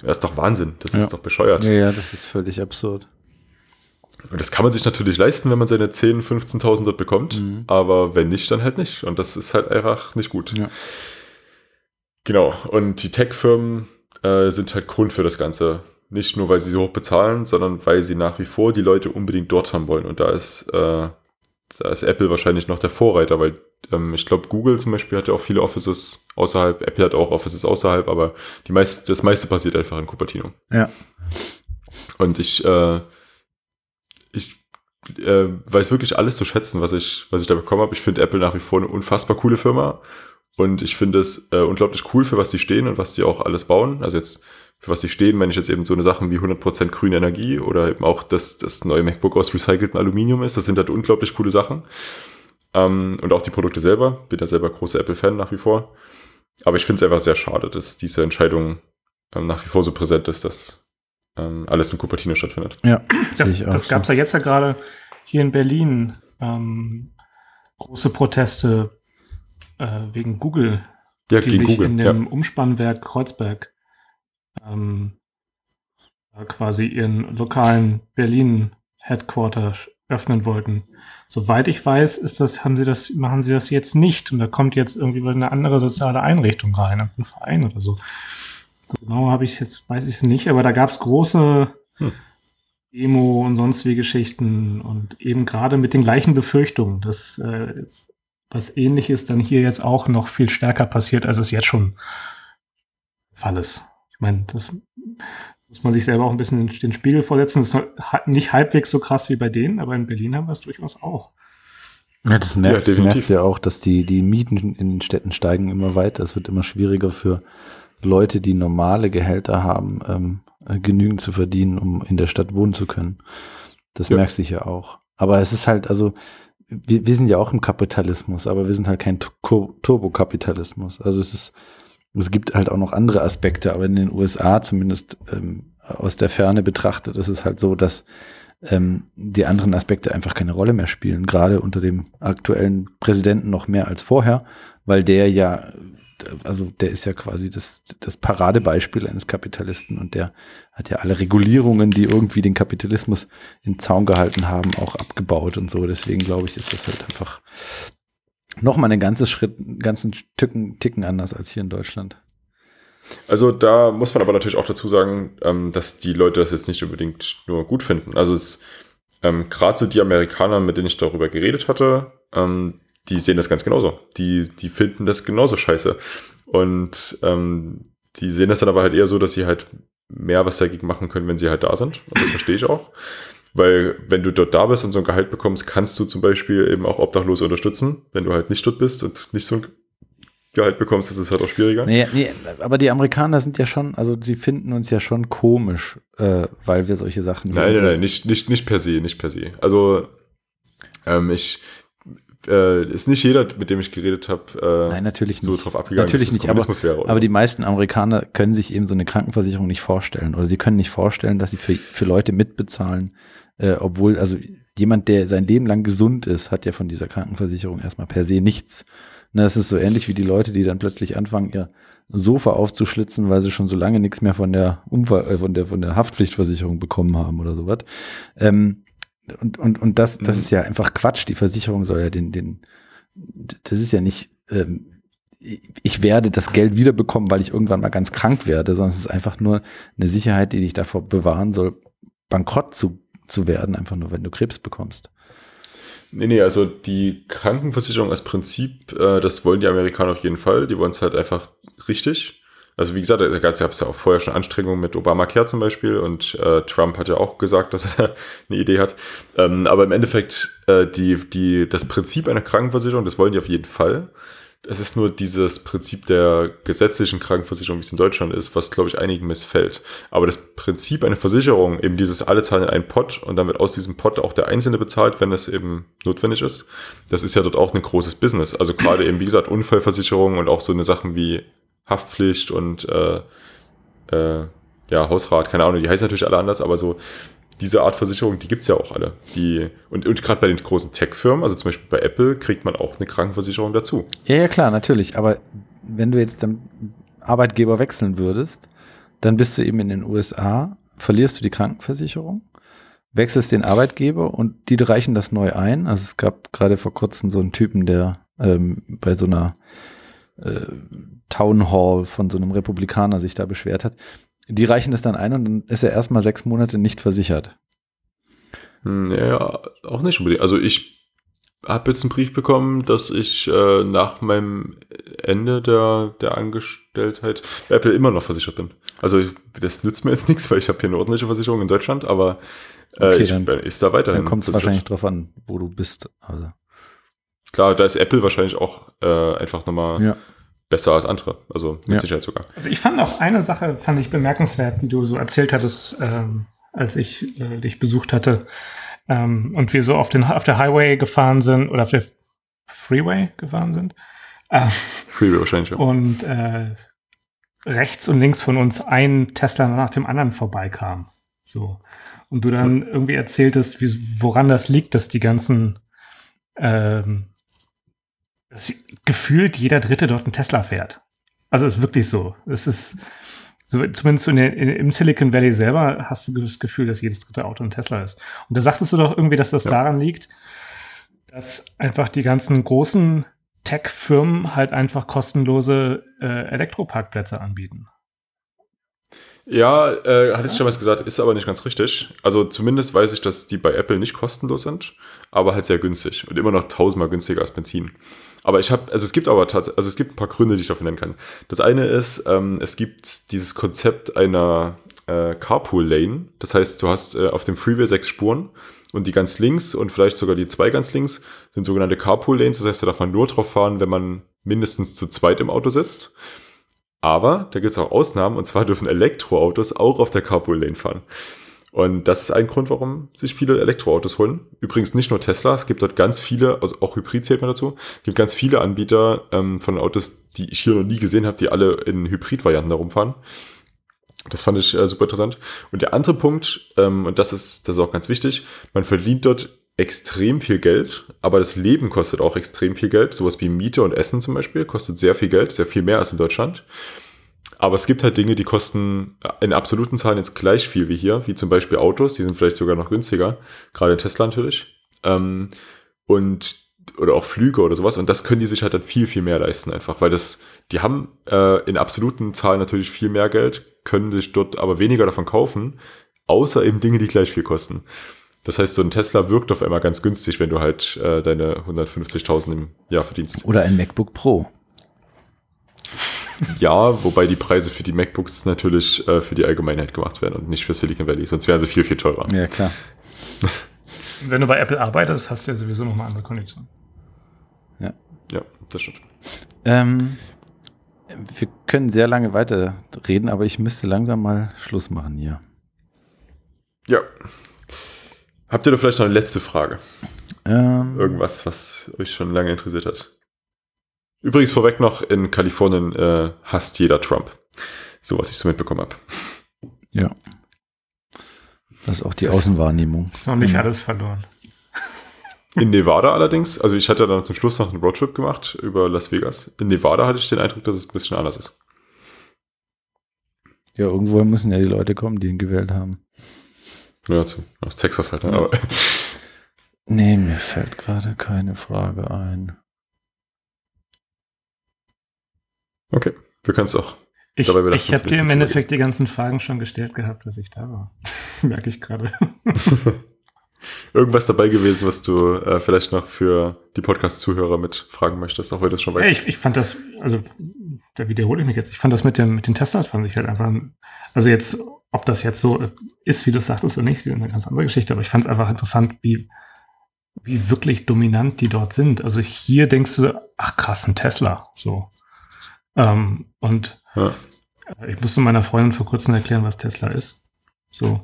Das ist doch Wahnsinn. Das ja. ist doch bescheuert. Ja, ja, das ist völlig absurd. Und das kann man sich natürlich leisten, wenn man seine 10.000, 15.000 dort bekommt. Mhm. Aber wenn nicht, dann halt nicht. Und das ist halt einfach nicht gut. Ja. Genau. Und die Tech-Firmen äh, sind halt Grund für das Ganze. Nicht nur, weil sie so hoch bezahlen, sondern weil sie nach wie vor die Leute unbedingt dort haben wollen. Und da ist, äh, da ist Apple wahrscheinlich noch der Vorreiter, weil ähm, ich glaube, Google zum Beispiel hat ja auch viele Offices außerhalb, Apple hat auch Offices außerhalb, aber die meist, das meiste passiert einfach in Cupertino. Ja. Und ich, äh, ich äh, weiß wirklich alles zu schätzen, was ich, was ich da bekommen habe. Ich finde Apple nach wie vor eine unfassbar coole Firma. Und ich finde es äh, unglaublich cool, für was die stehen und was die auch alles bauen. Also jetzt für was sie stehen, meine ich jetzt eben so eine Sachen wie 100% grüne Energie oder eben auch, dass das neue MacBook aus recyceltem Aluminium ist. Das sind halt unglaublich coole Sachen. Ähm, und auch die Produkte selber. Bin da selber großer Apple-Fan nach wie vor. Aber ich finde es einfach sehr schade, dass diese Entscheidung ähm, nach wie vor so präsent ist, dass ähm, alles in Cupertino stattfindet. Ja, das, das gab es ja jetzt ja gerade hier in Berlin. Ähm, große Proteste äh, wegen Google, ja, die sich Google, in dem ja. Umspannwerk Kreuzberg ähm, quasi ihren lokalen Berlin-Headquarter öffnen wollten. Soweit ich weiß, ist das, haben sie das, machen sie das jetzt nicht. Und da kommt jetzt irgendwie eine andere soziale Einrichtung rein, ein Verein oder so. So genau habe ich es jetzt, weiß ich es nicht, aber da gab es große hm. Demo und sonst wie Geschichten und eben gerade mit den gleichen Befürchtungen, dass äh, was ähnliches dann hier jetzt auch noch viel stärker passiert, als es jetzt schon Fall ist meine, das muss man sich selber auch ein bisschen in den Spiegel vorsetzen. Das ist nicht halbwegs so krass wie bei denen, aber in Berlin haben wir es durchaus auch. Ja, das merkst, ja, merkst ja auch, dass die, die Mieten in den Städten steigen immer weiter. Es wird immer schwieriger für Leute, die normale Gehälter haben, ähm, äh, genügend zu verdienen, um in der Stadt wohnen zu können. Das ja. merkst du ja auch. Aber es ist halt, also wir, wir sind ja auch im Kapitalismus, aber wir sind halt kein Turbokapitalismus. Also es ist, es gibt halt auch noch andere Aspekte, aber in den USA zumindest ähm, aus der Ferne betrachtet ist es halt so, dass ähm, die anderen Aspekte einfach keine Rolle mehr spielen, gerade unter dem aktuellen Präsidenten noch mehr als vorher, weil der ja also der ist ja quasi das, das Paradebeispiel eines Kapitalisten und der hat ja alle Regulierungen, die irgendwie den Kapitalismus in Zaum gehalten haben, auch abgebaut und so. Deswegen glaube ich, ist das halt einfach nochmal ein ganzes Schritt, einen ganzen Tücken, Ticken anders als hier in Deutschland. Also da muss man aber natürlich auch dazu sagen, ähm, dass die Leute das jetzt nicht unbedingt nur gut finden. Also es ähm, gerade so die Amerikaner, mit denen ich darüber geredet hatte, ähm, die sehen das ganz genauso. Die, die finden das genauso scheiße. Und ähm, die sehen das dann aber halt eher so, dass sie halt mehr was dagegen machen können, wenn sie halt da sind. Und das verstehe ich auch. Weil wenn du dort da bist und so ein Gehalt bekommst, kannst du zum Beispiel eben auch Obdachlose unterstützen. Wenn du halt nicht dort bist und nicht so ein Gehalt bekommst, ist es halt auch schwieriger. Nee, nee, aber die Amerikaner sind ja schon, also sie finden uns ja schon komisch, äh, weil wir solche Sachen. Nein, nein, nein, nicht, nicht, nicht per se, nicht per se. Also ähm, ich, äh, ist nicht jeder, mit dem ich geredet habe, äh, Nein, natürlich so nicht. drauf abgegangen, natürlich dass nicht, aber, wäre. Aber die meisten Amerikaner können sich eben so eine Krankenversicherung nicht vorstellen. Oder sie können nicht vorstellen, dass sie für, für Leute mitbezahlen, äh, obwohl, also jemand, der sein Leben lang gesund ist, hat ja von dieser Krankenversicherung erstmal per se nichts. Ne, das ist so ähnlich wie die Leute, die dann plötzlich anfangen, ihr Sofa aufzuschlitzen, weil sie schon so lange nichts mehr von der Unfall, äh, von der, von der Haftpflichtversicherung bekommen haben oder sowas. Ähm, und, und, und das, das mhm. ist ja einfach Quatsch. Die Versicherung soll ja den, den, das ist ja nicht, ähm, ich werde das Geld wiederbekommen, weil ich irgendwann mal ganz krank werde, sondern es ist einfach nur eine Sicherheit, die dich davor bewahren soll, bankrott zu, zu werden, einfach nur, wenn du Krebs bekommst. Nee, nee, also die Krankenversicherung als Prinzip, äh, das wollen die Amerikaner auf jeden Fall. Die wollen es halt einfach richtig. Also wie gesagt, da gab es ja auch vorher schon Anstrengungen mit Obamacare zum Beispiel und äh, Trump hat ja auch gesagt, [laughs] dass er eine Idee hat. Ähm, aber im Endeffekt, äh, die, die, das Prinzip einer Krankenversicherung, das wollen die auf jeden Fall. Es ist nur dieses Prinzip der gesetzlichen Krankenversicherung, wie es in Deutschland ist, was, glaube ich, einigen missfällt. Aber das Prinzip einer Versicherung, eben dieses alle zahlen in einen Pot und dann wird aus diesem Pot auch der Einzelne bezahlt, wenn es eben notwendig ist, das ist ja dort auch ein großes Business. Also gerade eben, wie gesagt, Unfallversicherung und auch so eine Sachen wie Haftpflicht und äh, äh, ja, Hausrat, keine Ahnung, die heißen natürlich alle anders, aber so diese Art Versicherung, die gibt es ja auch alle. Die, und, und gerade bei den großen Tech-Firmen, also zum Beispiel bei Apple, kriegt man auch eine Krankenversicherung dazu. Ja, ja, klar, natürlich. Aber wenn du jetzt dann Arbeitgeber wechseln würdest, dann bist du eben in den USA, verlierst du die Krankenversicherung, wechselst den Arbeitgeber und die reichen das neu ein. Also es gab gerade vor kurzem so einen Typen, der ähm, bei so einer äh, Town Hall von so einem Republikaner sich da beschwert hat. Die reichen es dann ein und dann ist er erstmal sechs Monate nicht versichert. Hm, ja, auch nicht unbedingt. Also ich habe jetzt einen Brief bekommen, dass ich äh, nach meinem Ende der, der Angestelltheit bei Apple immer noch versichert bin. Also das nützt mir jetzt nichts, weil ich habe hier eine ordentliche Versicherung in Deutschland, aber äh, okay, ich, dann, ist da weiterhin. Dann kommt es wahrscheinlich drauf an, wo du bist. Also. Klar, da ist Apple wahrscheinlich auch äh, einfach nochmal ja besser als andere. Also mit ja. Sicherheit sogar. Also ich fand auch eine Sache, fand ich bemerkenswert, die du so erzählt hattest, ähm, als ich äh, dich besucht hatte. Ähm, und wir so auf, den, auf der Highway gefahren sind oder auf der Freeway gefahren sind. Ähm, Freeway wahrscheinlich, ja. Und äh, rechts und links von uns ein Tesla nach dem anderen vorbeikam. So. Und du dann irgendwie erzähltest, wie, woran das liegt, dass die ganzen ähm, gefühlt jeder Dritte dort einen Tesla fährt. Also ist wirklich so. Es ist so, zumindest in in, im Silicon Valley selber hast du das Gefühl, dass jedes dritte Auto ein Tesla ist. Und da sagtest du doch irgendwie, dass das ja. daran liegt, dass einfach die ganzen großen Tech-Firmen halt einfach kostenlose äh, Elektroparkplätze anbieten. Ja, äh, hatte ich schon was gesagt, ist aber nicht ganz richtig. Also zumindest weiß ich, dass die bei Apple nicht kostenlos sind, aber halt sehr günstig und immer noch tausendmal günstiger als Benzin. Aber ich habe, also es gibt aber tatsächlich, also es gibt ein paar Gründe, die ich dafür nennen kann. Das eine ist, ähm, es gibt dieses Konzept einer äh, Carpool Lane. Das heißt, du hast äh, auf dem Freeway sechs Spuren und die ganz links und vielleicht sogar die zwei ganz links sind sogenannte Carpool Lanes. Das heißt, da darf man nur drauf fahren, wenn man mindestens zu zweit im Auto sitzt. Aber da gibt es auch Ausnahmen und zwar dürfen Elektroautos auch auf der Carpool Lane fahren. Und das ist ein Grund, warum sich viele Elektroautos holen. Übrigens nicht nur Tesla, es gibt dort ganz viele, also auch Hybrid zählt man dazu, es gibt ganz viele Anbieter ähm, von Autos, die ich hier noch nie gesehen habe, die alle in Hybrid-Varianten herumfahren. Das fand ich äh, super interessant. Und der andere Punkt, ähm, und das ist, das ist auch ganz wichtig, man verdient dort extrem viel Geld, aber das Leben kostet auch extrem viel Geld. Sowas wie Miete und Essen zum Beispiel kostet sehr viel Geld, sehr viel mehr als in Deutschland. Aber es gibt halt Dinge, die kosten in absoluten Zahlen jetzt gleich viel wie hier, wie zum Beispiel Autos, die sind vielleicht sogar noch günstiger, gerade Tesla natürlich. Ähm, und oder auch Flüge oder sowas. Und das können die sich halt dann viel, viel mehr leisten einfach, weil das, die haben äh, in absoluten Zahlen natürlich viel mehr Geld, können sich dort aber weniger davon kaufen, außer eben Dinge, die gleich viel kosten. Das heißt, so ein Tesla wirkt auf einmal ganz günstig, wenn du halt äh, deine 150.000 im Jahr verdienst. Oder ein MacBook Pro. Ja, wobei die Preise für die MacBooks natürlich äh, für die Allgemeinheit gemacht werden und nicht für Silicon Valley, sonst wären sie viel, viel teurer. Ja, klar. Wenn du bei Apple arbeitest, hast du ja sowieso nochmal andere Konditionen. Ja. Ja, das stimmt. Ähm, wir können sehr lange weiter reden, aber ich müsste langsam mal Schluss machen hier. Ja. Habt ihr da vielleicht noch eine letzte Frage? Ähm, Irgendwas, was euch schon lange interessiert hat? Übrigens vorweg noch, in Kalifornien äh, hasst jeder Trump. So, was ich so mitbekommen habe. ja. Das ist auch die Außenwahrnehmung. Ist noch nicht alles verloren. In Nevada allerdings, also ich hatte dann zum Schluss noch einen Roadtrip gemacht über Las Vegas. In Nevada hatte ich den Eindruck, dass es ein bisschen anders ist. Ja, irgendwoher müssen ja die Leute kommen, die ihn gewählt haben. Ja, zu, aus Texas halt. Ne? Ja. Aber, Nee, mir fällt gerade keine Frage ein. Okay, wir können es auch. Ich, ich habe dir im Endeffekt die ganzen Fragen schon gestellt gehabt, als ich da war. [laughs] Merke ich gerade. [laughs] Irgendwas dabei gewesen, was du äh, vielleicht noch für die Podcast-Zuhörer mit fragen möchtest, auch wenn du es schon weißt. Ja, ich, ich fand das, also da wiederhole ich mich jetzt, ich fand das mit, dem, mit den Teslas fand ich halt einfach, also jetzt, ob das jetzt so ist, wie du sagtest oder nicht, ist eine ganz andere Geschichte, aber ich fand es einfach interessant, wie, wie wirklich dominant die dort sind. Also hier denkst du, ach krass, ein Tesla, so. Ähm, und Ja. ich musste meiner Freundin vor kurzem erklären, was Tesla ist. So.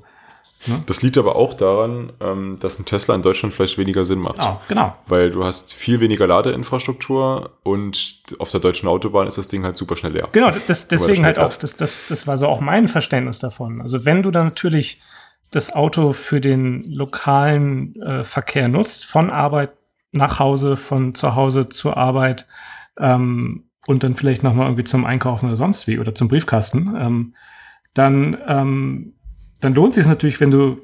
Ne? Das liegt aber auch daran, ähm, dass ein Tesla in Deutschland vielleicht weniger Sinn macht. Ah, genau. Weil du hast viel weniger Ladeinfrastruktur und auf der deutschen Autobahn ist das Ding halt super schnell leer. Genau, das, deswegen halt fährt. auch, das, das, das war so auch mein Verständnis davon. Also wenn du dann natürlich das Auto für den lokalen äh, Verkehr nutzt, von Arbeit nach Hause, von zu Hause zur Arbeit ähm, und dann vielleicht nochmal irgendwie zum Einkaufen oder sonst wie oder zum Briefkasten, ähm, dann, ähm, dann lohnt sich es natürlich, wenn du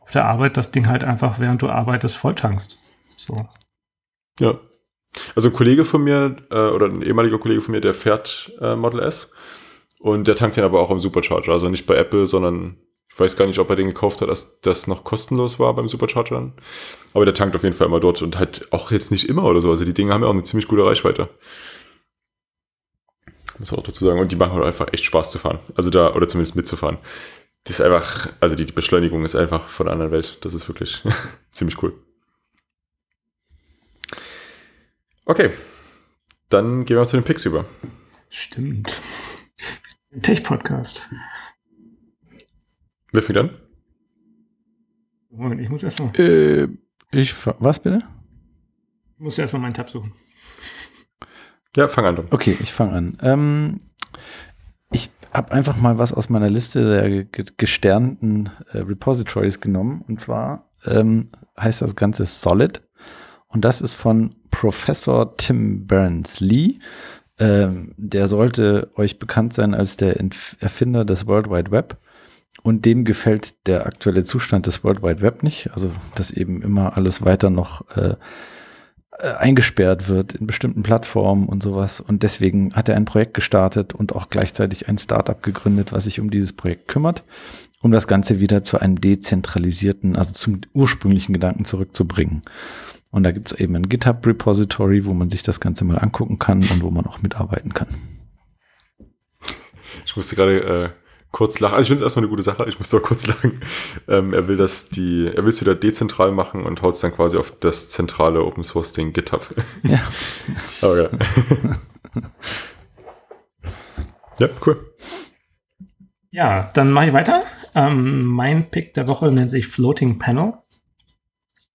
auf der Arbeit das Ding halt einfach, während du arbeitest, volltankst. So. Ja. Also ein Kollege von mir äh, oder ein ehemaliger Kollege von mir, der fährt äh, Model S und der tankt den aber auch am Supercharger. Also nicht bei Apple, sondern ich weiß gar nicht, ob er den gekauft hat, dass das noch kostenlos war beim Supercharger. Aber der tankt auf jeden Fall immer dort und halt auch jetzt nicht immer oder so. Also die Dinge haben ja auch eine ziemlich gute Reichweite. Muss man auch dazu sagen. Und die machen halt einfach echt Spaß zu fahren. Also da, oder zumindest mitzufahren. Das ist einfach, also die, die Beschleunigung ist einfach von der anderen Welt. Das ist wirklich [laughs] ziemlich cool. Okay. Dann gehen wir zu den Picks über. Stimmt. Tech-Podcast. Wer fängt an? Moment, ich muss erstmal Äh, ich, was bitte? ich muss erst mal meinen Tab suchen. Ja, fang an. Okay, ich fange an. Ähm, ich habe einfach mal was aus meiner Liste der ge gesternten äh, Repositories genommen. Und zwar ähm, heißt das Ganze Solid. Und das ist von Professor Tim Berners-Lee. Ähm, der sollte euch bekannt sein als der Entf Erfinder des World Wide Web. Und dem gefällt der aktuelle Zustand des World Wide Web nicht. Also, dass eben immer alles weiter noch äh, äh, eingesperrt wird in bestimmten Plattformen und sowas. Und deswegen hat er ein Projekt gestartet und auch gleichzeitig ein Startup gegründet, was sich um dieses Projekt kümmert, um das Ganze wieder zu einem dezentralisierten, also zum ursprünglichen Gedanken zurückzubringen. Und da gibt es eben ein GitHub-Repository, wo man sich das Ganze mal angucken kann und wo man auch mitarbeiten kann. Ich musste gerade äh, kurz lachen. Also ich finde es erstmal eine gute Sache. Ich musste auch kurz lachen. Ähm, er will das die, er will es wieder dezentral machen und haut es dann quasi auf das zentrale Open Source Ding GitHub. Ja. [laughs] Aber ja. ja, cool. Ja, dann mache ich weiter. Ähm, mein Pick der Woche nennt sich Floating Panel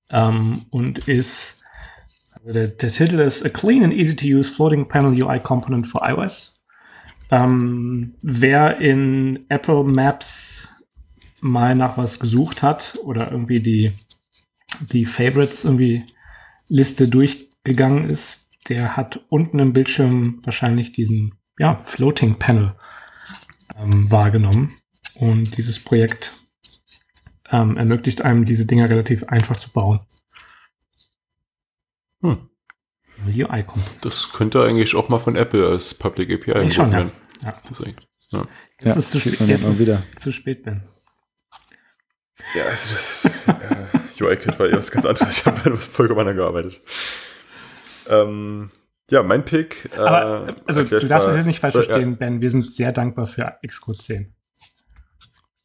ähm, und ist, also der, der, Titel ist A Clean and Easy to Use Floating Panel UI Component for iOS. Ähm, wer in Apple Maps mal nach was gesucht hat oder irgendwie die, die Favorites irgendwie Liste durchgegangen ist, der hat unten im Bildschirm wahrscheinlich diesen ja, Floating Panel ähm, wahrgenommen. Und dieses Projekt ähm, ermöglicht einem, diese Dinger relativ einfach zu bauen. Hm. UI kommt. Das könnte eigentlich auch mal von Apple als Public API schon, ja. Ja. Das ist ja. Jetzt ja, ist zu, spät, jetzt ist wieder. zu spät, Ben. Ja, also das äh, UI-Kit war eh was ganz anderes. Ich habe bei was vollkommen gearbeitet. Ähm, ja, mein Pick. Äh, Aber, also, du darfst es jetzt nicht falsch verstehen, ja. Ben. Wir sind sehr dankbar für Xcode 10.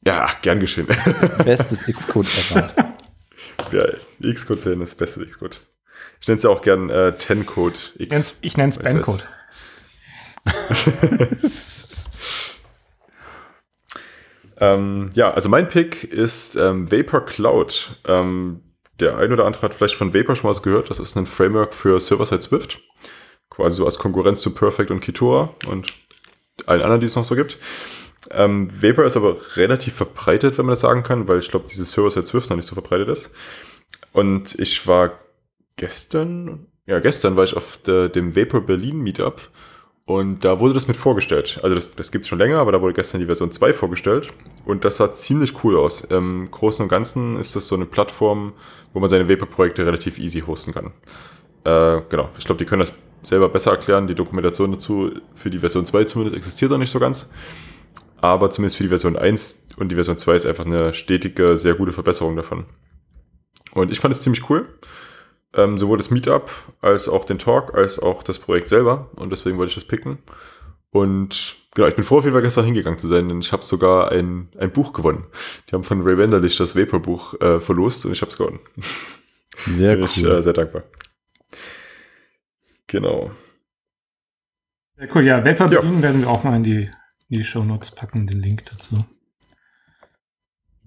Ja, gern geschehen. [laughs] Bestes Xcode ever. [laughs] ja, Xcode 10 ist das beste Xcode. Ich nenne es ja auch gern äh, 10-Code X. Ich nenne es Ben-Code. [laughs] ähm, ja, also mein Pick ist ähm, Vapor Cloud. Ähm, der ein oder andere hat vielleicht von Vapor schon was gehört. Das ist ein Framework für Server-Side Swift. Quasi so als Konkurrenz zu Perfect und Kitora und allen anderen, die es noch so gibt. Ähm, Vapor ist aber relativ verbreitet, wenn man das sagen kann, weil ich glaube, dieses Server-Side Swift noch nicht so verbreitet ist. Und ich war gestern, ja, gestern war ich auf de, dem Vapor Berlin Meetup und da wurde das mit vorgestellt. Also das, das gibt es schon länger, aber da wurde gestern die Version 2 vorgestellt und das sah ziemlich cool aus. Im Großen und Ganzen ist das so eine Plattform, wo man seine Vapor-Projekte relativ easy hosten kann. Äh, genau, ich glaube, die können das selber besser erklären. Die Dokumentation dazu für die Version 2 zumindest existiert noch nicht so ganz. Aber zumindest für die Version 1 und die Version 2 ist einfach eine stetige, sehr gute Verbesserung davon. Und ich fand es ziemlich cool. Ähm, sowohl das Meetup als auch den Talk, als auch das Projekt selber. Und deswegen wollte ich das picken. Und genau, ich bin froh, auf jeden Fall gestern hingegangen zu sein, denn ich habe sogar ein, ein Buch gewonnen. Die haben von Ray Wenderlich das Vapor-Buch äh, verlost und ich habe es gewonnen. Sehr bin cool. Ich äh, sehr dankbar. Genau. Sehr cool, ja. Vapor ja. werden wir auch mal in die in die Show Notes packen, den Link dazu.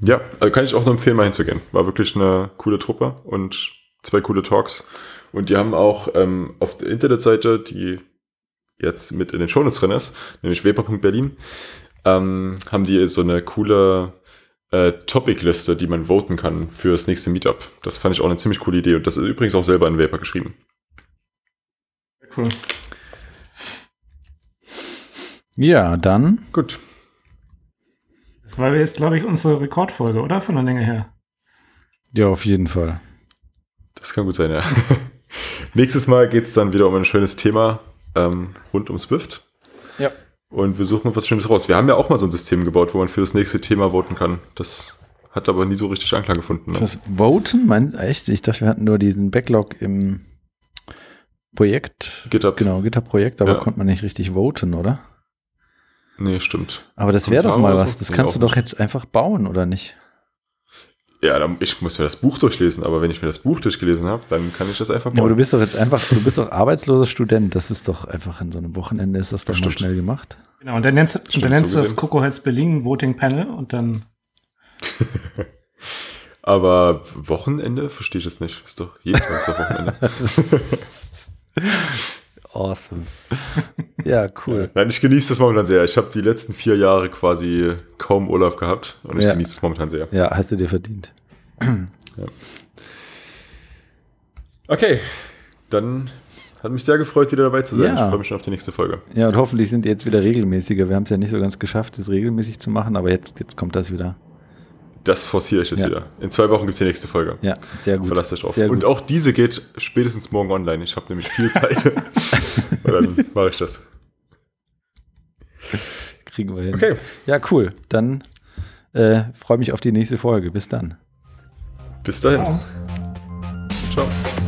Ja, also kann ich auch nur empfehlen, mal hinzugehen. War wirklich eine coole Truppe und zwei coole Talks. Und die haben auch ähm, auf der Internetseite, die jetzt mit in den Shownotes drin ist, nämlich weber.berlin, ähm, haben die so eine coole äh, Topic-Liste, die man voten kann für das nächste Meetup. Das fand ich auch eine ziemlich coole Idee. Und das ist übrigens auch selber in Vapor geschrieben. Cool. Ja, dann. Gut. Das war jetzt, glaube ich, unsere Rekordfolge, oder? Von der Länge her. Ja, auf jeden Fall. Das kann gut sein, ja. [laughs] Nächstes Mal geht es dann wieder um ein schönes Thema ähm, rund um Swift. Ja. Und wir suchen was Schönes raus. Wir haben ja auch mal so ein System gebaut, wo man für das nächste Thema voten kann. Das hat aber nie so richtig Anklang gefunden. Ne? Fürs Voten? Mein, echt? Ich dachte, wir hatten nur diesen Backlog im Projekt. GitHub. Genau, GitHub-Projekt, aber ja. konnte man nicht richtig voten, oder? Nee, stimmt. Aber das wäre doch mal was. Das kannst du doch jetzt einfach bauen, oder nicht? Ja, dann, ich muss mir das Buch durchlesen, aber wenn ich mir das Buch durchgelesen habe, dann kann ich das einfach bauen. Ja, aber du bist doch jetzt einfach, du bist doch arbeitsloser Student. Das ist doch einfach in so einem Wochenende ist das doch mal schnell gemacht. Genau, und dann nennst, und dann nennst so du das Coco Heads Berlin Voting Panel und dann. [laughs] aber Wochenende verstehe ich das nicht. Ist doch jeden Tag Wochenende. [laughs] [laughs] Awesome. Ja, cool. Nein, ich genieße das momentan sehr. Ich habe die letzten vier Jahre quasi kaum Urlaub gehabt und ich ja. genieße es momentan sehr. Ja, hast du dir verdient. Ja. Okay, dann hat mich sehr gefreut, wieder dabei zu sein. Ja. Ich freue mich schon auf die nächste Folge. Ja, und hoffentlich sind die jetzt wieder regelmäßiger. Wir haben es ja nicht so ganz geschafft, das regelmäßig zu machen, aber jetzt, jetzt kommt das wieder. Das forciere ich jetzt ja. wieder. In zwei Wochen gibt es die nächste Folge. Ja, sehr gut. Verlasst euch drauf. Sehr Und auch diese geht spätestens morgen online. Ich habe nämlich viel Zeit. [laughs] Und dann mache ich das. Kriegen wir hin. Okay. Ja, cool. Dann äh, freue mich auf die nächste Folge. Bis dann. Bis dahin. Ciao. Ciao.